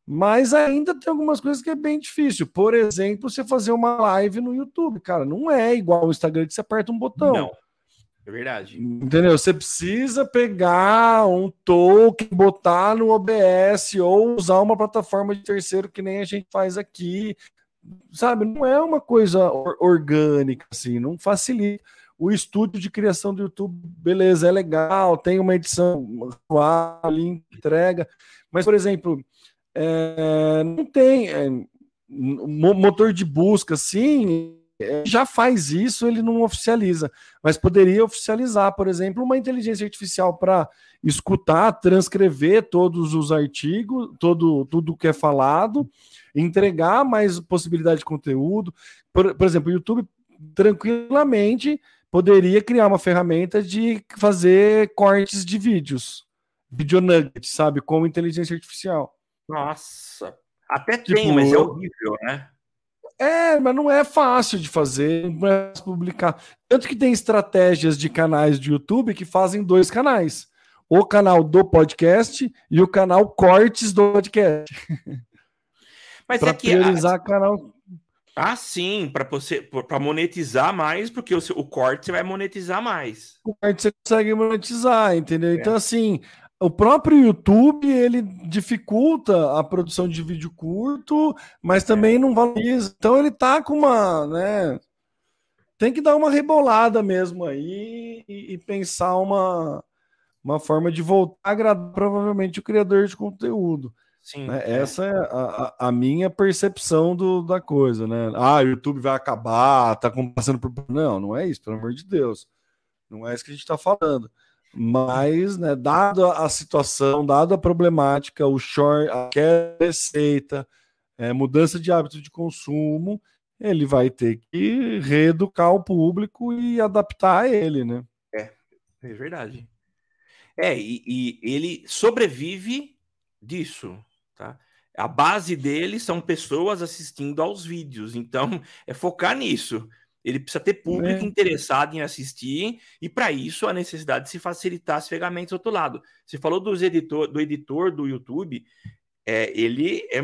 mas ainda tem algumas coisas que é bem difícil. Por exemplo, você fazer uma live no YouTube, cara, não é igual o Instagram que você aperta um botão. Não. É verdade. Entendeu? Você precisa pegar um token, botar no OBS ou usar uma plataforma de terceiro que nem a gente faz aqui. Sabe? Não é uma coisa orgânica, assim, não facilita. O estúdio de criação do YouTube, beleza, é legal, tem uma edição ali, entrega. Mas, por exemplo, é, não tem é, motor de busca, assim, já faz isso, ele não oficializa, mas poderia oficializar, por exemplo, uma inteligência artificial para escutar, transcrever todos os artigos, todo tudo que é falado, entregar mais possibilidade de conteúdo. Por, por exemplo, o YouTube tranquilamente poderia criar uma ferramenta de fazer cortes de vídeos, video nuggets, sabe, com inteligência artificial. Nossa, até tipo, tem, mas é horrível, né? É, mas não é fácil de fazer, não é fácil publicar. Tanto que tem estratégias de canais de YouTube que fazem dois canais. O canal do podcast e o canal cortes do podcast. Mas pra é que priorizar a... canal. Ah, sim, para você para monetizar mais, porque o, seu, o corte você vai monetizar mais. O corte você consegue monetizar, entendeu? É. Então, assim, o próprio YouTube ele dificulta a produção de vídeo curto, mas também não valoriza. Então ele tá com uma, né? Tem que dar uma rebolada mesmo aí e, e pensar uma, uma forma de voltar a agradar provavelmente o criador de conteúdo. Sim, né? é. Essa é a, a, minha percepção do, da coisa, né? Ah, o YouTube vai acabar, tá passando por. Não, não é isso, pelo amor de Deus. Não é isso que a gente está falando. Mas, né, dado a situação, dado a problemática, o short, a receita, é, mudança de hábito de consumo, ele vai ter que reeducar o público e adaptar a ele, né? É, é verdade. É, e, e ele sobrevive disso, tá? A base dele são pessoas assistindo aos vídeos, então é focar nisso. Ele precisa ter público é. interessado em assistir, e para isso a necessidade de se facilitar as ferramentas do outro lado. Você falou dos editor, do editor do YouTube, é, ele é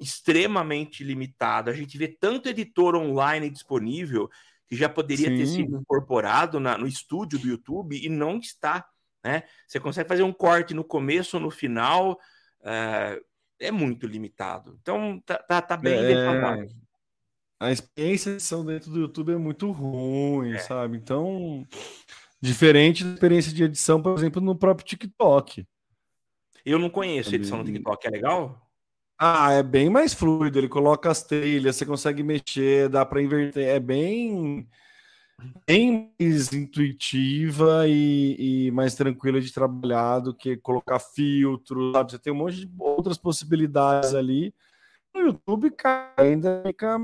extremamente limitado. A gente vê tanto editor online disponível que já poderia Sim. ter sido incorporado na, no estúdio do YouTube e não está. Né? Você consegue fazer um corte no começo ou no final, é, é muito limitado. Então tá, tá, tá bem é a experiência de edição dentro do YouTube é muito ruim, é. sabe? Então, diferente da experiência de edição, por exemplo, no próprio TikTok. Eu não conheço a edição no TikTok, é legal? Ah, é bem mais fluido. Ele coloca as trilhas, você consegue mexer, dá para inverter. É bem, bem mais intuitiva e, e, mais tranquila de trabalhar do que colocar filtro, sabe? Você tem um monte de outras possibilidades ali. No YouTube, cara, ainda fica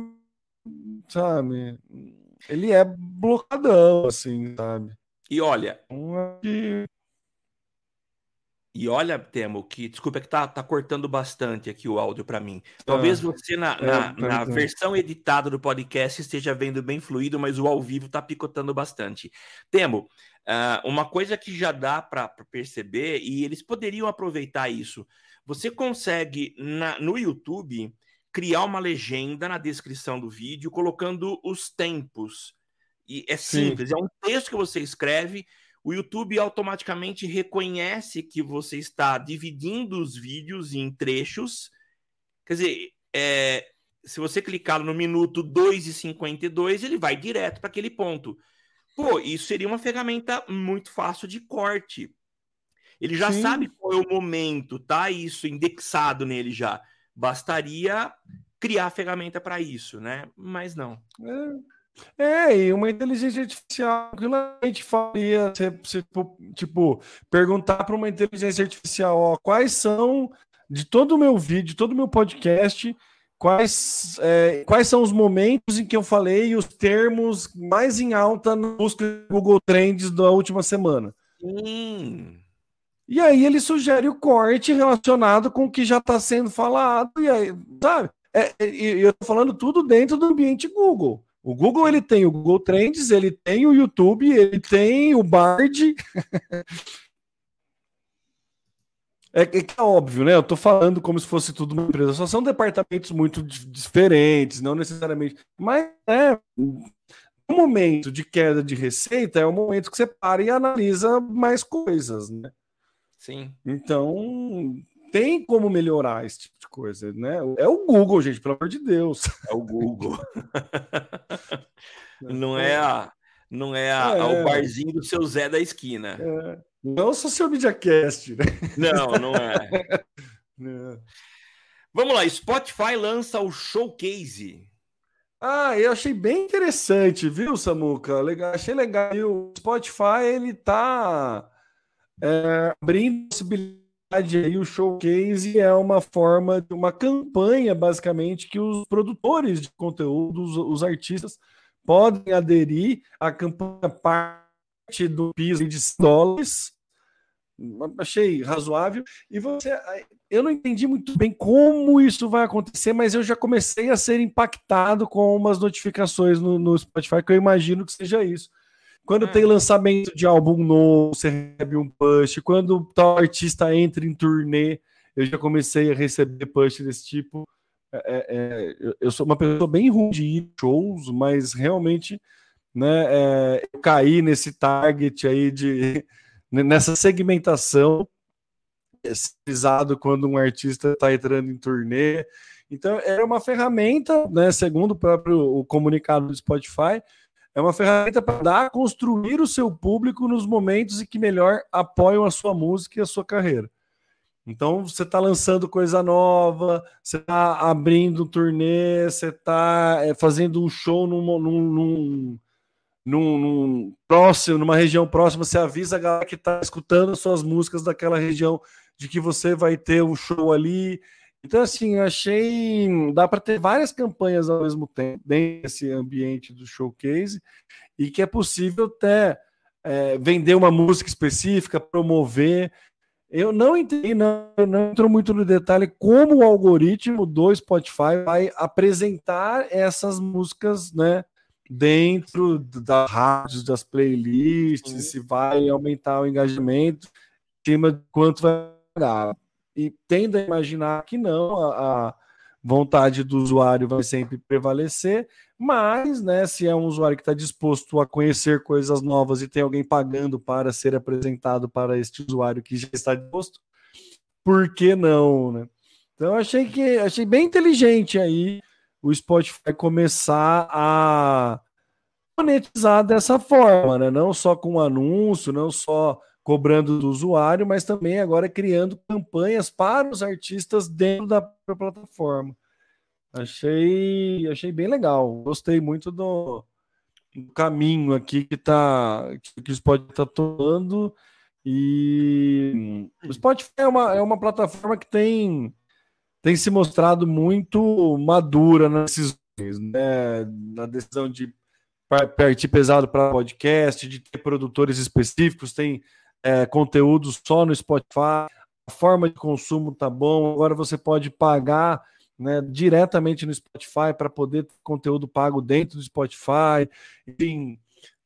sabe? Ele é blocadão, assim, sabe? E olha. E olha, Temo, que desculpa é que tá, tá cortando bastante aqui o áudio para mim. Talvez ah, você na, é, na, na versão editada do podcast esteja vendo bem fluido, mas o ao vivo tá picotando bastante. Temo, uh, uma coisa que já dá para perceber, e eles poderiam aproveitar isso. Você consegue na, no YouTube criar uma legenda na descrição do vídeo colocando os tempos. E é simples, Sim. é um texto que você escreve, o YouTube automaticamente reconhece que você está dividindo os vídeos em trechos. Quer dizer, é, se você clicar no minuto 2 e 52, ele vai direto para aquele ponto. Pô, isso seria uma ferramenta muito fácil de corte. Ele já Sim. sabe qual é o momento, tá? Isso indexado nele já. Bastaria criar ferramenta para isso, né? Mas não. É. É, e uma inteligência artificial que a gente faria, se, tipo, perguntar para uma inteligência artificial, ó, quais são de todo o meu vídeo, todo o meu podcast, quais, é, quais são os momentos em que eu falei os termos mais em alta na busca do Google Trends da última semana. Sim. E aí ele sugere o corte relacionado com o que já está sendo falado, e aí, sabe? É, é eu estou falando tudo dentro do ambiente Google. O Google ele tem o Google Trends, ele tem o YouTube, ele tem o Bard. É, é, é, óbvio, né? Eu estou falando como se fosse tudo uma empresa. Só são departamentos muito diferentes, não necessariamente. Mas é o momento de queda de receita é o momento que você para e analisa mais coisas, né? Sim. Então, tem como melhorar esse tipo de coisa, né? É o Google, gente, pelo amor de Deus. É o Google. não é a não é, a, é, o barzinho do seu Zé da esquina. É. Não é o Social Media Cast, né? Não, não é. é. Vamos lá, Spotify lança o Showcase. Ah, eu achei bem interessante, viu, Samuca? Legal, achei legal. O Spotify, ele tá é, abrindo possibilidade aí, o showcase é uma forma de uma campanha, basicamente, que os produtores de conteúdo, os, os artistas, podem aderir à campanha parte do piso de dólares achei razoável. E você, eu não entendi muito bem como isso vai acontecer, mas eu já comecei a ser impactado com umas notificações no, no Spotify, que eu imagino que seja isso. Quando hum. tem lançamento de álbum novo, você recebe um push. Quando tal artista entra em turnê, eu já comecei a receber push desse tipo. É, é, é eu sou uma pessoa bem ruim de ir shows, mas realmente né, é, eu caí nesse target aí de nessa segmentação pesquisado quando um artista está entrando em turnê. Então, era uma ferramenta, né, segundo o próprio o comunicado do Spotify, é uma ferramenta para dar, construir o seu público nos momentos em que melhor apoiam a sua música e a sua carreira. Então, você está lançando coisa nova, você está abrindo um turnê, você está é, fazendo um show num, num, num, num, próximo, numa região próxima, você avisa a galera que está escutando suas músicas daquela região de que você vai ter um show ali. Então, assim, eu achei. Dá para ter várias campanhas ao mesmo tempo dentro desse ambiente do showcase e que é possível até é, vender uma música específica, promover. Eu não entendi, não, não entro muito no detalhe como o algoritmo do Spotify vai apresentar essas músicas, né? Dentro das rádios, das playlists, se vai aumentar o engajamento, em cima de quanto vai dar e tendo a imaginar que não, a, a vontade do usuário vai sempre prevalecer, mas, né, se é um usuário que está disposto a conhecer coisas novas e tem alguém pagando para ser apresentado para este usuário que já está disposto, por que não, né? Então achei que achei bem inteligente aí o Spotify começar a monetizar dessa forma, né? Não só com anúncio, não só cobrando do usuário, mas também agora criando campanhas para os artistas dentro da plataforma. Achei, achei bem legal. Gostei muito do, do caminho aqui que tá que o Spotify está tomando e o Spotify é uma, é uma plataforma que tem tem se mostrado muito madura nesses né, na decisão de partir pesado para podcast, de ter produtores específicos, tem é, conteúdo só no Spotify, a forma de consumo tá bom, agora você pode pagar né, diretamente no Spotify para poder ter conteúdo pago dentro do Spotify, enfim,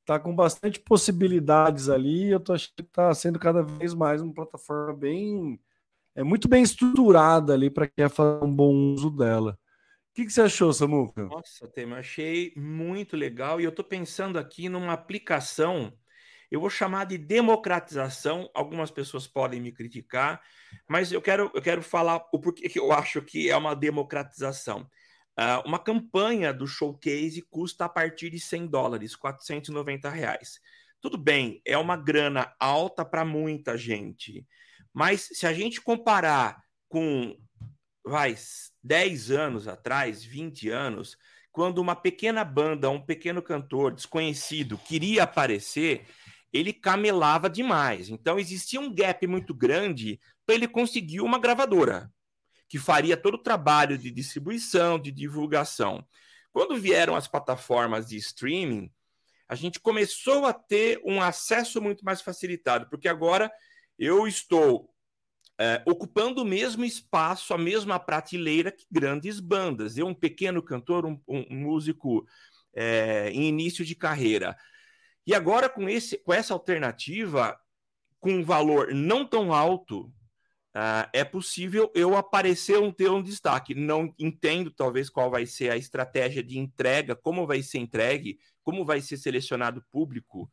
tá com bastante possibilidades ali, eu tô achando que tá sendo cada vez mais uma plataforma bem é muito bem estruturada ali para quem quer fazer um bom uso dela. O que, que você achou, Samuca? Nossa, Tema, achei muito legal e eu estou pensando aqui numa aplicação eu vou chamar de democratização. Algumas pessoas podem me criticar, mas eu quero, eu quero falar o porquê que eu acho que é uma democratização. Uh, uma campanha do showcase custa a partir de 100 dólares, 490 reais. Tudo bem, é uma grana alta para muita gente, mas se a gente comparar com vai, 10 anos atrás, 20 anos, quando uma pequena banda, um pequeno cantor desconhecido queria aparecer, ele camelava demais. Então existia um gap muito grande para ele conseguir uma gravadora que faria todo o trabalho de distribuição, de divulgação. Quando vieram as plataformas de streaming, a gente começou a ter um acesso muito mais facilitado, porque agora eu estou é, ocupando o mesmo espaço, a mesma prateleira que grandes bandas. Eu, um pequeno cantor, um, um músico é, em início de carreira, e agora, com, esse, com essa alternativa, com um valor não tão alto, uh, é possível eu aparecer um ter um destaque. Não entendo, talvez, qual vai ser a estratégia de entrega, como vai ser entregue, como vai ser selecionado o público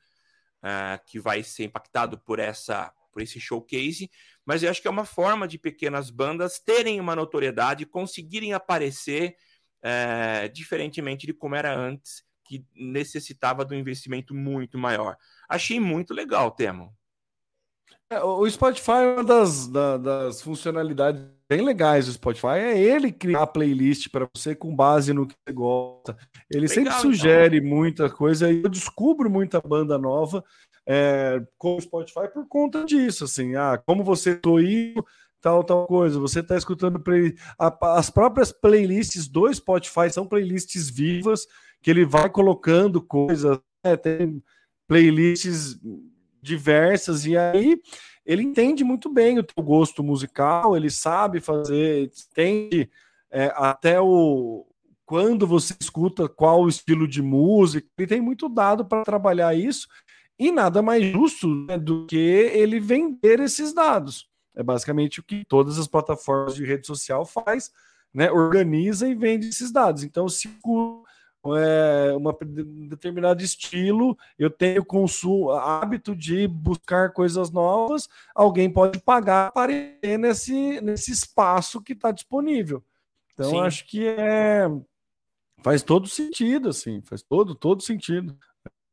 uh, que vai ser impactado por essa por esse showcase, mas eu acho que é uma forma de pequenas bandas terem uma notoriedade, conseguirem aparecer uh, diferentemente de como era antes que necessitava de um investimento muito maior. Achei muito legal, Temo. É, o Spotify é uma das, da, das funcionalidades bem legais do Spotify. É ele criar a playlist para você com base no que você gosta. Ele legal, sempre então. sugere então. muita coisa e eu descubro muita banda nova é, com o Spotify por conta disso. Assim, ah, como você tô indo, tal, tal coisa. Você está escutando play... as próprias playlists do Spotify são playlists vivas que ele vai colocando coisas, né? tem playlists diversas, e aí ele entende muito bem o teu gosto musical, ele sabe fazer, entende é, até o quando você escuta qual estilo de música, ele tem muito dado para trabalhar isso e nada mais justo né, do que ele vender esses dados. É basicamente o que todas as plataformas de rede social faz, né? Organiza e vende esses dados. Então, se é, uma determinado estilo, eu tenho consumo, hábito de buscar coisas novas, alguém pode pagar para ir nesse, nesse espaço que está disponível. Então, Sim. acho que é faz todo sentido, assim, faz todo, todo sentido.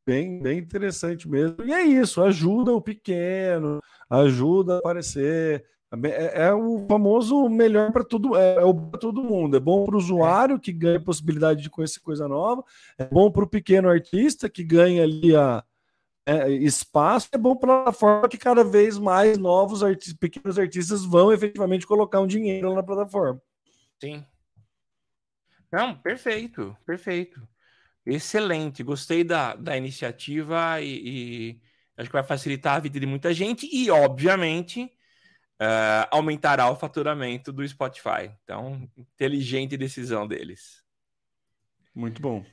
Bem, bem interessante mesmo. E é isso, ajuda o pequeno, ajuda a aparecer. É, é o famoso melhor para todo, é, é para todo mundo. É bom para o usuário que ganha a possibilidade de conhecer coisa nova, é bom para o pequeno artista que ganha ali a, é, espaço, é bom para a plataforma que cada vez mais novos artistas, pequenos artistas vão efetivamente colocar um dinheiro na plataforma. Sim. Não, perfeito, perfeito. Excelente, gostei da, da iniciativa e, e acho que vai facilitar a vida de muita gente e, obviamente, uh, aumentará o faturamento do Spotify. Então, inteligente decisão deles. Muito bom.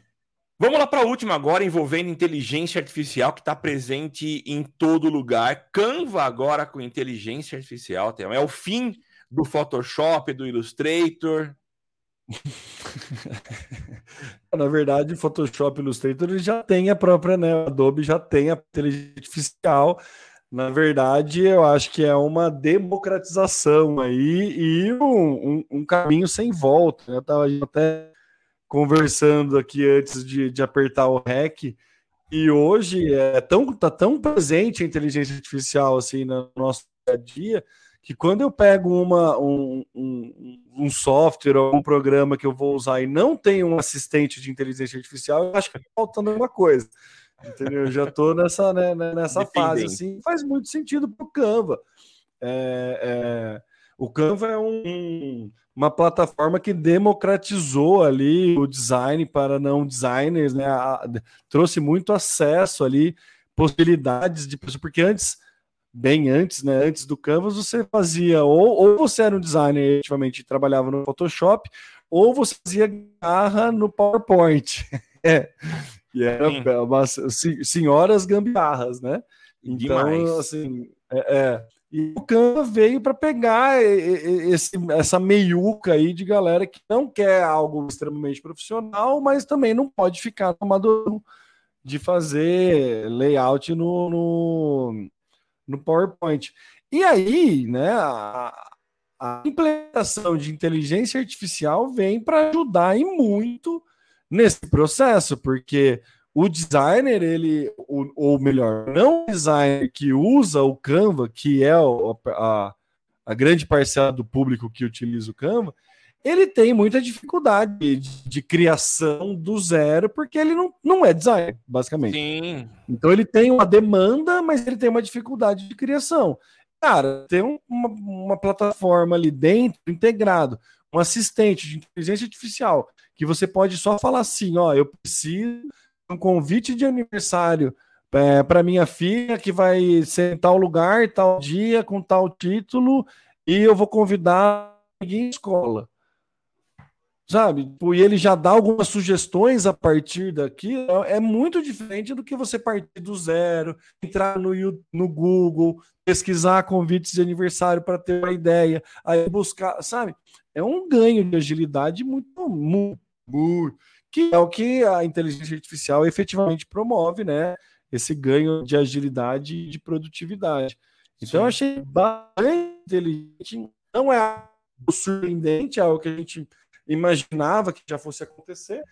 Vamos lá para a última agora, envolvendo inteligência artificial, que está presente em todo lugar. Canva agora com inteligência artificial. É o fim do Photoshop, do Illustrator. Na verdade, Photoshop Illustrator já tem a própria, né? Adobe já tem a inteligência artificial. Na verdade, eu acho que é uma democratização aí e um, um, um caminho sem volta. Né? Eu estava até conversando aqui antes de, de apertar o REC, e hoje é tão, tá tão presente a inteligência artificial assim no nosso dia a dia que quando eu pego uma, um, um, um, software ou um programa que eu vou usar e não tem um assistente de inteligência artificial, eu acho que está faltando alguma coisa. Entendeu? Eu já estou nessa, né, né nessa fase. Assim, faz muito sentido para o Canva. É, é, o Canva é um, uma plataforma que democratizou ali o design para não designers, né? A, trouxe muito acesso ali, possibilidades de porque antes bem antes, né? Antes do Canvas, você fazia ou, ou você era um designer efetivamente trabalhava no Photoshop, ou você fazia garra no PowerPoint. é. E era umas senhoras gambiarras, né? Então, Demais. assim, é, é. E o Canva veio para pegar esse, essa meiuca aí de galera que não quer algo extremamente profissional, mas também não pode ficar amador de fazer layout no, no, no PowerPoint. E aí, né, a, a implementação de inteligência artificial vem para ajudar e muito nesse processo, porque o designer, ele, ou melhor, não o designer que usa o Canva, que é o, a, a grande parcela do público que utiliza o Canva, ele tem muita dificuldade de, de, criação do zero, porque ele não, não é designer, basicamente. Sim. Então ele tem uma demanda, mas ele tem uma dificuldade de criação. Cara, tem um, uma, uma plataforma ali dentro, integrado, um assistente de inteligência artificial, que você pode só falar assim: ó, eu preciso um convite de aniversário é, para minha filha, que vai ser em tal lugar, tal dia, com tal título, e eu vou convidar em escola sabe? Tipo, e ele já dá algumas sugestões a partir daqui. É, é muito diferente do que você partir do zero, entrar no, no Google, pesquisar convites de aniversário para ter uma ideia, aí buscar, sabe? É um ganho de agilidade muito, muito, que é o que a inteligência artificial efetivamente promove, né? Esse ganho de agilidade e de produtividade. Então, Sim. eu achei bastante inteligente. Não é surpreendente, é algo que a gente imaginava que já fosse acontecer,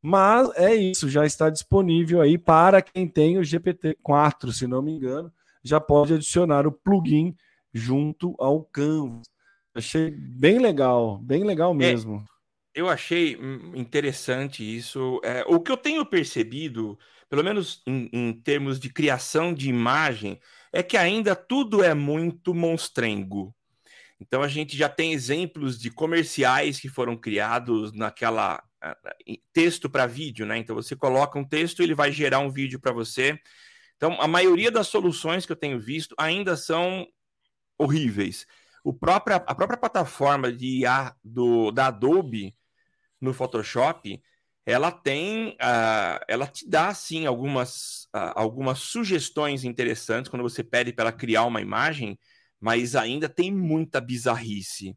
mas é isso, já está disponível aí para quem tem o GPT-4, se não me engano, já pode adicionar o plugin junto ao Canvas. Achei bem legal, bem legal é, mesmo. É, eu achei interessante isso. É, o que eu tenho percebido, pelo menos em, em termos de criação de imagem, é que ainda tudo é muito monstrengo. Então a gente já tem exemplos de comerciais que foram criados naquela texto para vídeo, né? Então você coloca um texto, ele vai gerar um vídeo para você. Então a maioria das soluções que eu tenho visto ainda são horríveis. O próprio, a própria plataforma de IA do, da Adobe no Photoshop, ela tem, uh, ela te dá assim algumas, uh, algumas sugestões interessantes quando você pede para ela criar uma imagem, mas ainda tem muita bizarrice.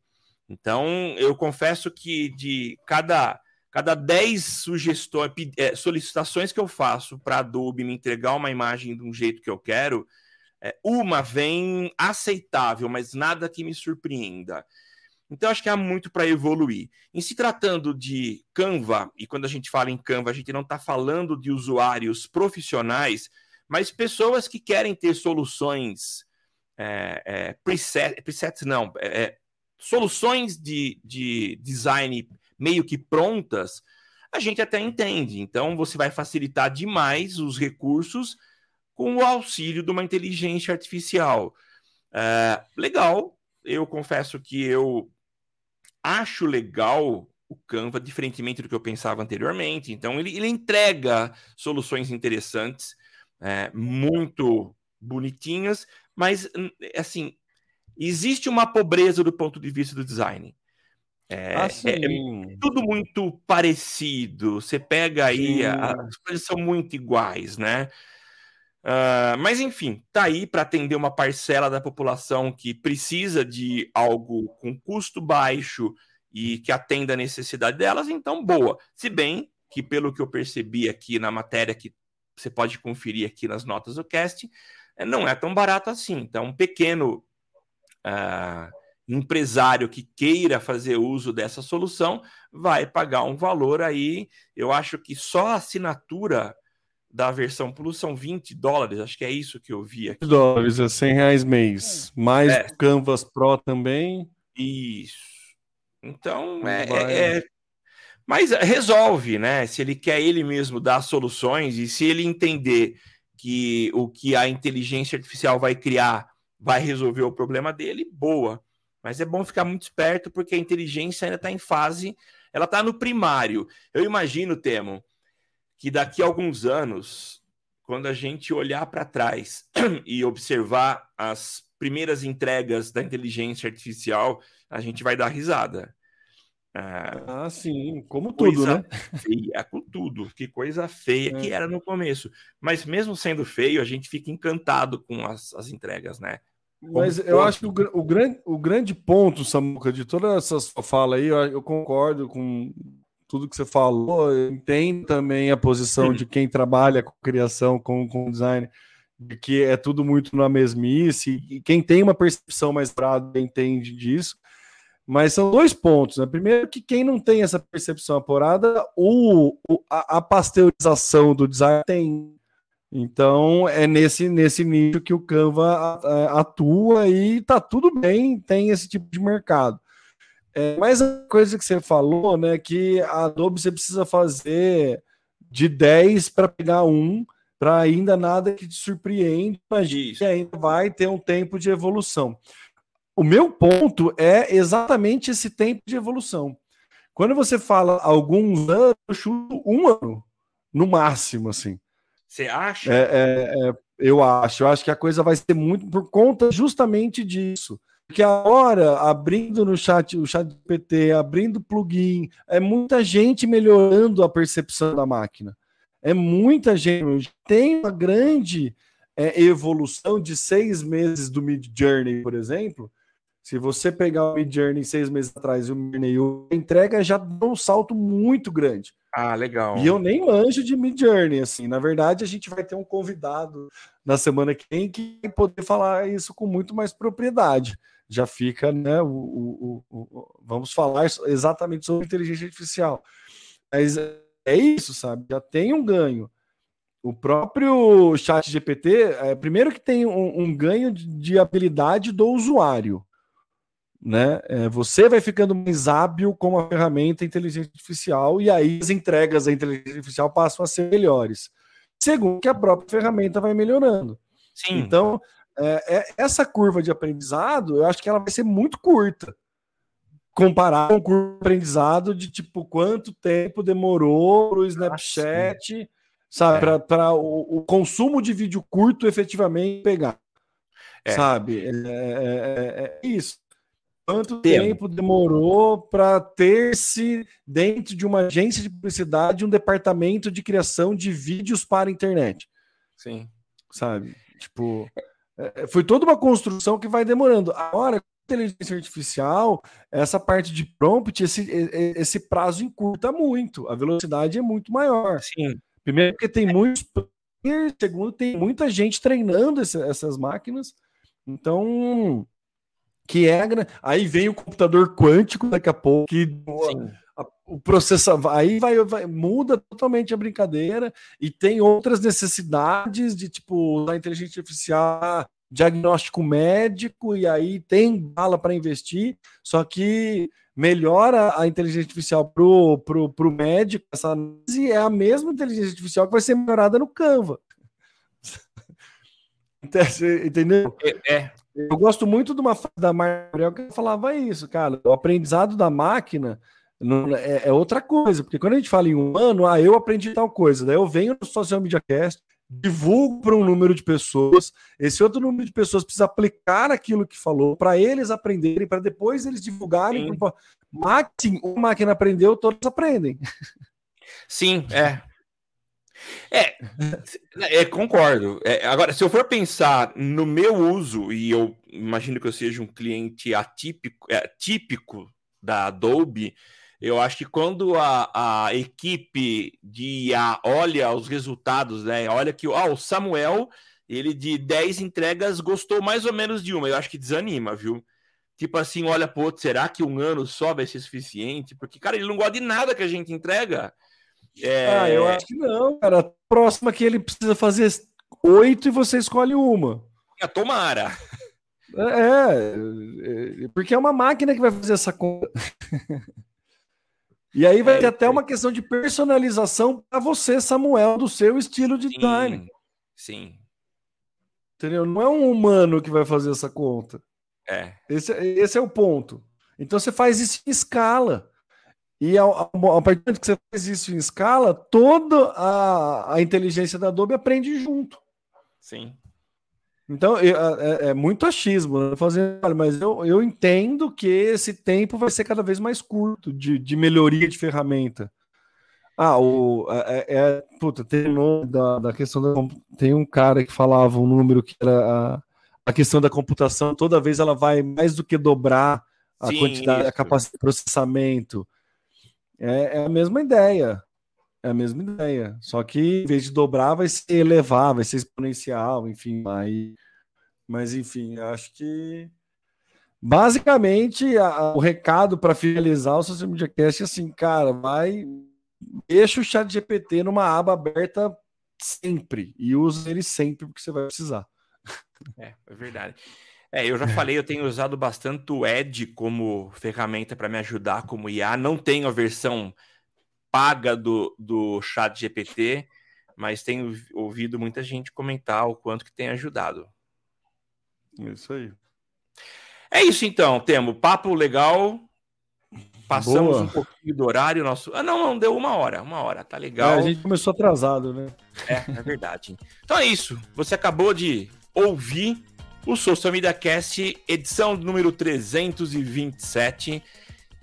Então, eu confesso que de cada cada 10 sugestões, é, solicitações que eu faço para Adobe me entregar uma imagem de um jeito que eu quero, é, uma vem aceitável, mas nada que me surpreenda. Então, acho que há muito para evoluir. Em se tratando de Canva, e quando a gente fala em Canva, a gente não está falando de usuários profissionais, mas pessoas que querem ter soluções é, é, preset, presets, não, é, é, soluções de, de design meio que prontas, a gente até entende. Então, você vai facilitar demais os recursos com o auxílio de uma inteligência artificial. É, legal, eu confesso que eu acho legal o Canva, diferentemente do que eu pensava anteriormente. Então, ele, ele entrega soluções interessantes, é, muito bonitinhas, mas, assim, existe uma pobreza do ponto de vista do design. É, ah, é, é tudo muito parecido. Você pega aí, as coisas são muito iguais, né? Uh, mas enfim, tá aí para atender uma parcela da população que precisa de algo com custo baixo e que atenda a necessidade delas, então boa. Se bem que, pelo que eu percebi aqui na matéria, que você pode conferir aqui nas notas do cast, é, não é tão barato assim. Então, um pequeno uh, empresário que queira fazer uso dessa solução vai pagar um valor aí. Eu acho que só a assinatura da versão Plus são 20 dólares, acho que é isso que eu vi aqui. dólares, é 100 reais mês. Mais é. Canvas Pro também. Isso. Então, é, é, é, Mas resolve, né? Se ele quer ele mesmo dar soluções e se ele entender que o que a inteligência artificial vai criar vai resolver o problema dele, boa. Mas é bom ficar muito esperto porque a inteligência ainda está em fase, ela está no primário. Eu imagino, Temo, que daqui a alguns anos, quando a gente olhar para trás e observar as primeiras entregas da inteligência artificial, a gente vai dar risada. Ah, ah sim, como tudo, né? Feia, com tudo. Que coisa feia é. que era no começo. Mas mesmo sendo feio, a gente fica encantado com as, as entregas, né? Mas eu acho que o, o, grande, o grande ponto, Samuca, de toda essa sua fala aí, eu, eu concordo com tudo que você falou, entendo também a posição de quem trabalha com criação, com, com design, de que é tudo muito na mesmice, e quem tem uma percepção mais brada entende disso. Mas são dois pontos. Né? Primeiro, que quem não tem essa percepção apurada, o, o a, a, pasteurização do design tem. Então, é nesse, nesse nível que o Canva atua e tá tudo bem, tem esse tipo de mercado. É, mas a coisa que você falou, né, que a Adobe você precisa fazer de 10 para pegar um, para ainda nada que te surpreende, mas que ainda vai ter um tempo de evolução. O meu ponto é exatamente esse tempo de evolução. Quando você fala alguns anos, eu chuto um ano, no máximo, assim. Você acha? É, é, é, eu acho. Eu acho que a coisa vai ser muito por conta justamente disso. Porque agora, abrindo no chat, o chat PT, abrindo plugin, é muita gente melhorando a percepção da máquina. É muita gente. Tem uma grande é, evolução de seis meses do Mid Journey, por exemplo. Se você pegar o Mid Journey seis meses atrás e o Mid Journey, a entrega já dá um salto muito grande. Ah, legal. E eu nem manjo de Mid Journey, assim. Na verdade, a gente vai ter um convidado na semana que vem que vai poder falar isso com muito mais propriedade já fica, né? O, o, o, vamos falar exatamente sobre inteligência artificial. Mas é isso, sabe? Já tem um ganho. O próprio Chat GPT, é, primeiro que tem um, um ganho de, de, habilidade do usuário. Né? É, você vai ficando mais hábil com a ferramenta inteligência artificial e aí as entregas da inteligência artificial passam a ser melhores. Segundo, que a própria ferramenta vai melhorando. Sim. Então, é, é, essa curva de aprendizado, eu acho que ela vai ser muito curta. Comparado com a curva de aprendizado de tipo quanto tempo demorou para o Snapchat, ah, sabe, é. para o, o, consumo de vídeo curto efetivamente pegar. É. Sabe? É, é, é, isso. Quanto tempo, tempo demorou para ter-se dentro de uma agência de publicidade um departamento de criação de vídeos para a internet? Sim. Sabe? Tipo, foi toda uma construção que vai demorando. Agora, inteligência artificial, essa parte de prompt, esse, esse prazo encurta muito, a velocidade é muito maior. Sim. Primeiro, porque tem muitos segundo, tem muita gente treinando esse, essas máquinas, então que é aí vem o computador quântico daqui a pouco que a, o processamento aí vai, vai, muda totalmente a brincadeira e tem outras necessidades de tipo da inteligência artificial diagnóstico médico e aí tem bala para investir, só que melhora a inteligência artificial pro, pro, pro médico, essa análise é a mesma inteligência artificial que vai ser melhorada no Canva. Entendeu? É, é. Eu gosto muito de uma da Marvel que falava isso, cara. O aprendizado da máquina não, é, é, outra coisa, porque quando a gente fala em um ano, ah, eu aprendi tal coisa, daí eu venho no Social Media Cast, divulgo para um número de pessoas, esse outro número de pessoas precisa aplicar aquilo que falou para eles aprenderem, para depois eles divulgarem. Marketing, uma máquina aprendeu, todos aprendem. Sim, é. É, é concordo. É, agora, se eu for pensar no meu uso, e eu imagino que eu seja um cliente atípico, é, típico da Adobe, eu acho que quando a, a equipe de IA olha os resultados, né? Olha que ah, o Samuel, ele de 10 entregas gostou mais ou menos de uma. Eu acho que desanima, viu? Tipo assim, olha, pô, será que um ano só vai ser suficiente? Porque, cara, ele não gosta de nada que a gente entrega. É... Ah, eu acho que não, cara. Próxima que ele precisa fazer oito e você escolhe uma. É, tomara. É, é, porque é uma máquina que vai fazer essa conta. E aí vai é, ter até uma questão de personalização para você, Samuel, do seu estilo de design. Sim. Entendeu? Não é um humano que vai fazer essa conta. É. Esse, esse é o ponto. Então você faz isso em escala. E a, a, a partir do momento que você faz isso em escala, toda a, a inteligência da Adobe aprende junto. Sim. Então, é, é, é, muito achismo, né? Fazendo, mas eu, eu entendo que esse tempo vai ser cada vez mais curto de, de melhoria de ferramenta. Ah, o, é, é, é puta, tem um nome da, da questão da. Tem um cara que falava um número que era a, a questão da computação, toda vez ela vai mais do que dobrar a Sim, quantidade, isso. a capacidade de processamento. É, é a mesma ideia. É a mesma ideia. Só que em vez de dobrar, vai ser elevar, vai ser exponencial, enfim. Aí... Mas enfim, acho que basicamente a, o recado para finalizar o Social Media Cast é assim, cara, vai deixa o chat GPT numa aba aberta sempre e usa ele sempre porque você vai precisar. É, é verdade. É, eu já falei, eu tenho usado bastante o Edge como ferramenta para me ajudar como IA. Não tenho a versão paga do, do chat GPT, mas tenho ouvido muita gente comentar o quanto que tem ajudado. Isso aí. É isso então, Temo. Papo legal. Passamos Boa. um pouquinho do horário. Nosso... Ah, não, não, deu uma hora. Uma hora, tá legal. É, a gente começou atrasado, né? É, é verdade. então é isso. Você acabou de ouvir o Social Media Cast, edição número 327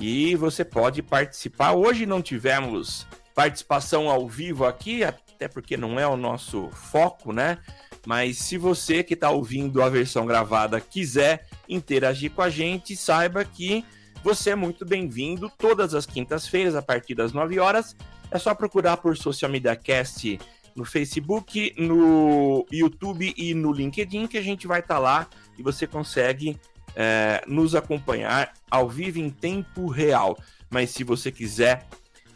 e você pode participar. Hoje não tivemos participação ao vivo aqui, até porque não é o nosso foco, né? Mas se você que está ouvindo a versão gravada quiser interagir com a gente, saiba que você é muito bem-vindo todas as quintas-feiras, a partir das 9 horas. É só procurar por Social Media Cast no Facebook, no YouTube e no LinkedIn, que a gente vai estar tá lá e você consegue é, nos acompanhar ao vivo em tempo real. Mas se você quiser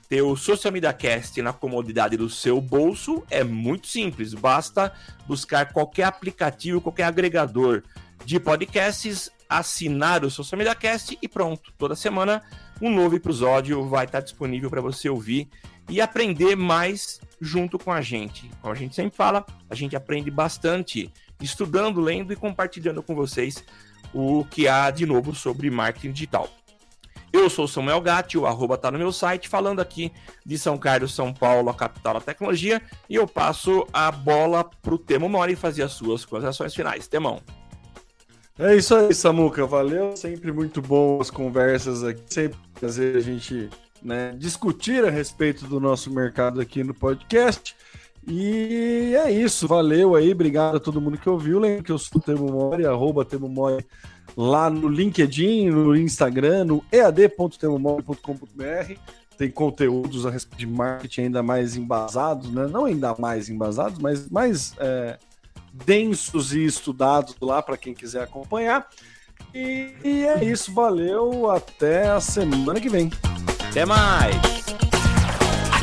ter o Social Media Cast na comodidade do seu bolso, é muito simples. Basta buscar qualquer aplicativo, qualquer agregador de podcasts, assinar o Social Media Cast e pronto. Toda semana um novo episódio vai estar disponível para você ouvir e aprender mais junto com a gente. Como a gente sempre fala, a gente aprende bastante estudando, lendo e compartilhando com vocês o que há de novo sobre marketing digital. Eu sou Samuel Gatti, o arroba tá no meu site, falando aqui de São Carlos, São Paulo, a capital da tecnologia, e eu passo a bola para o Temo Mori fazer as suas considerações finais. Temão. É isso aí, Samuca. Valeu. Sempre muito bom as conversas aqui. Sempre prazer a gente né, discutir a respeito do nosso mercado aqui no podcast. E é isso. Valeu aí. Obrigado a todo mundo que ouviu. Lembra que eu sou o Temo Mori, arroba Temo Mori, lá no LinkedIn, no Instagram, no ead.temomori.com.br. Tem conteúdos a respeito de marketing ainda mais embasados, né? Não ainda mais embasados, mas mais. É densos e estudados lá para quem quiser acompanhar. E, e é isso, valeu, até a semana que vem. Até mais!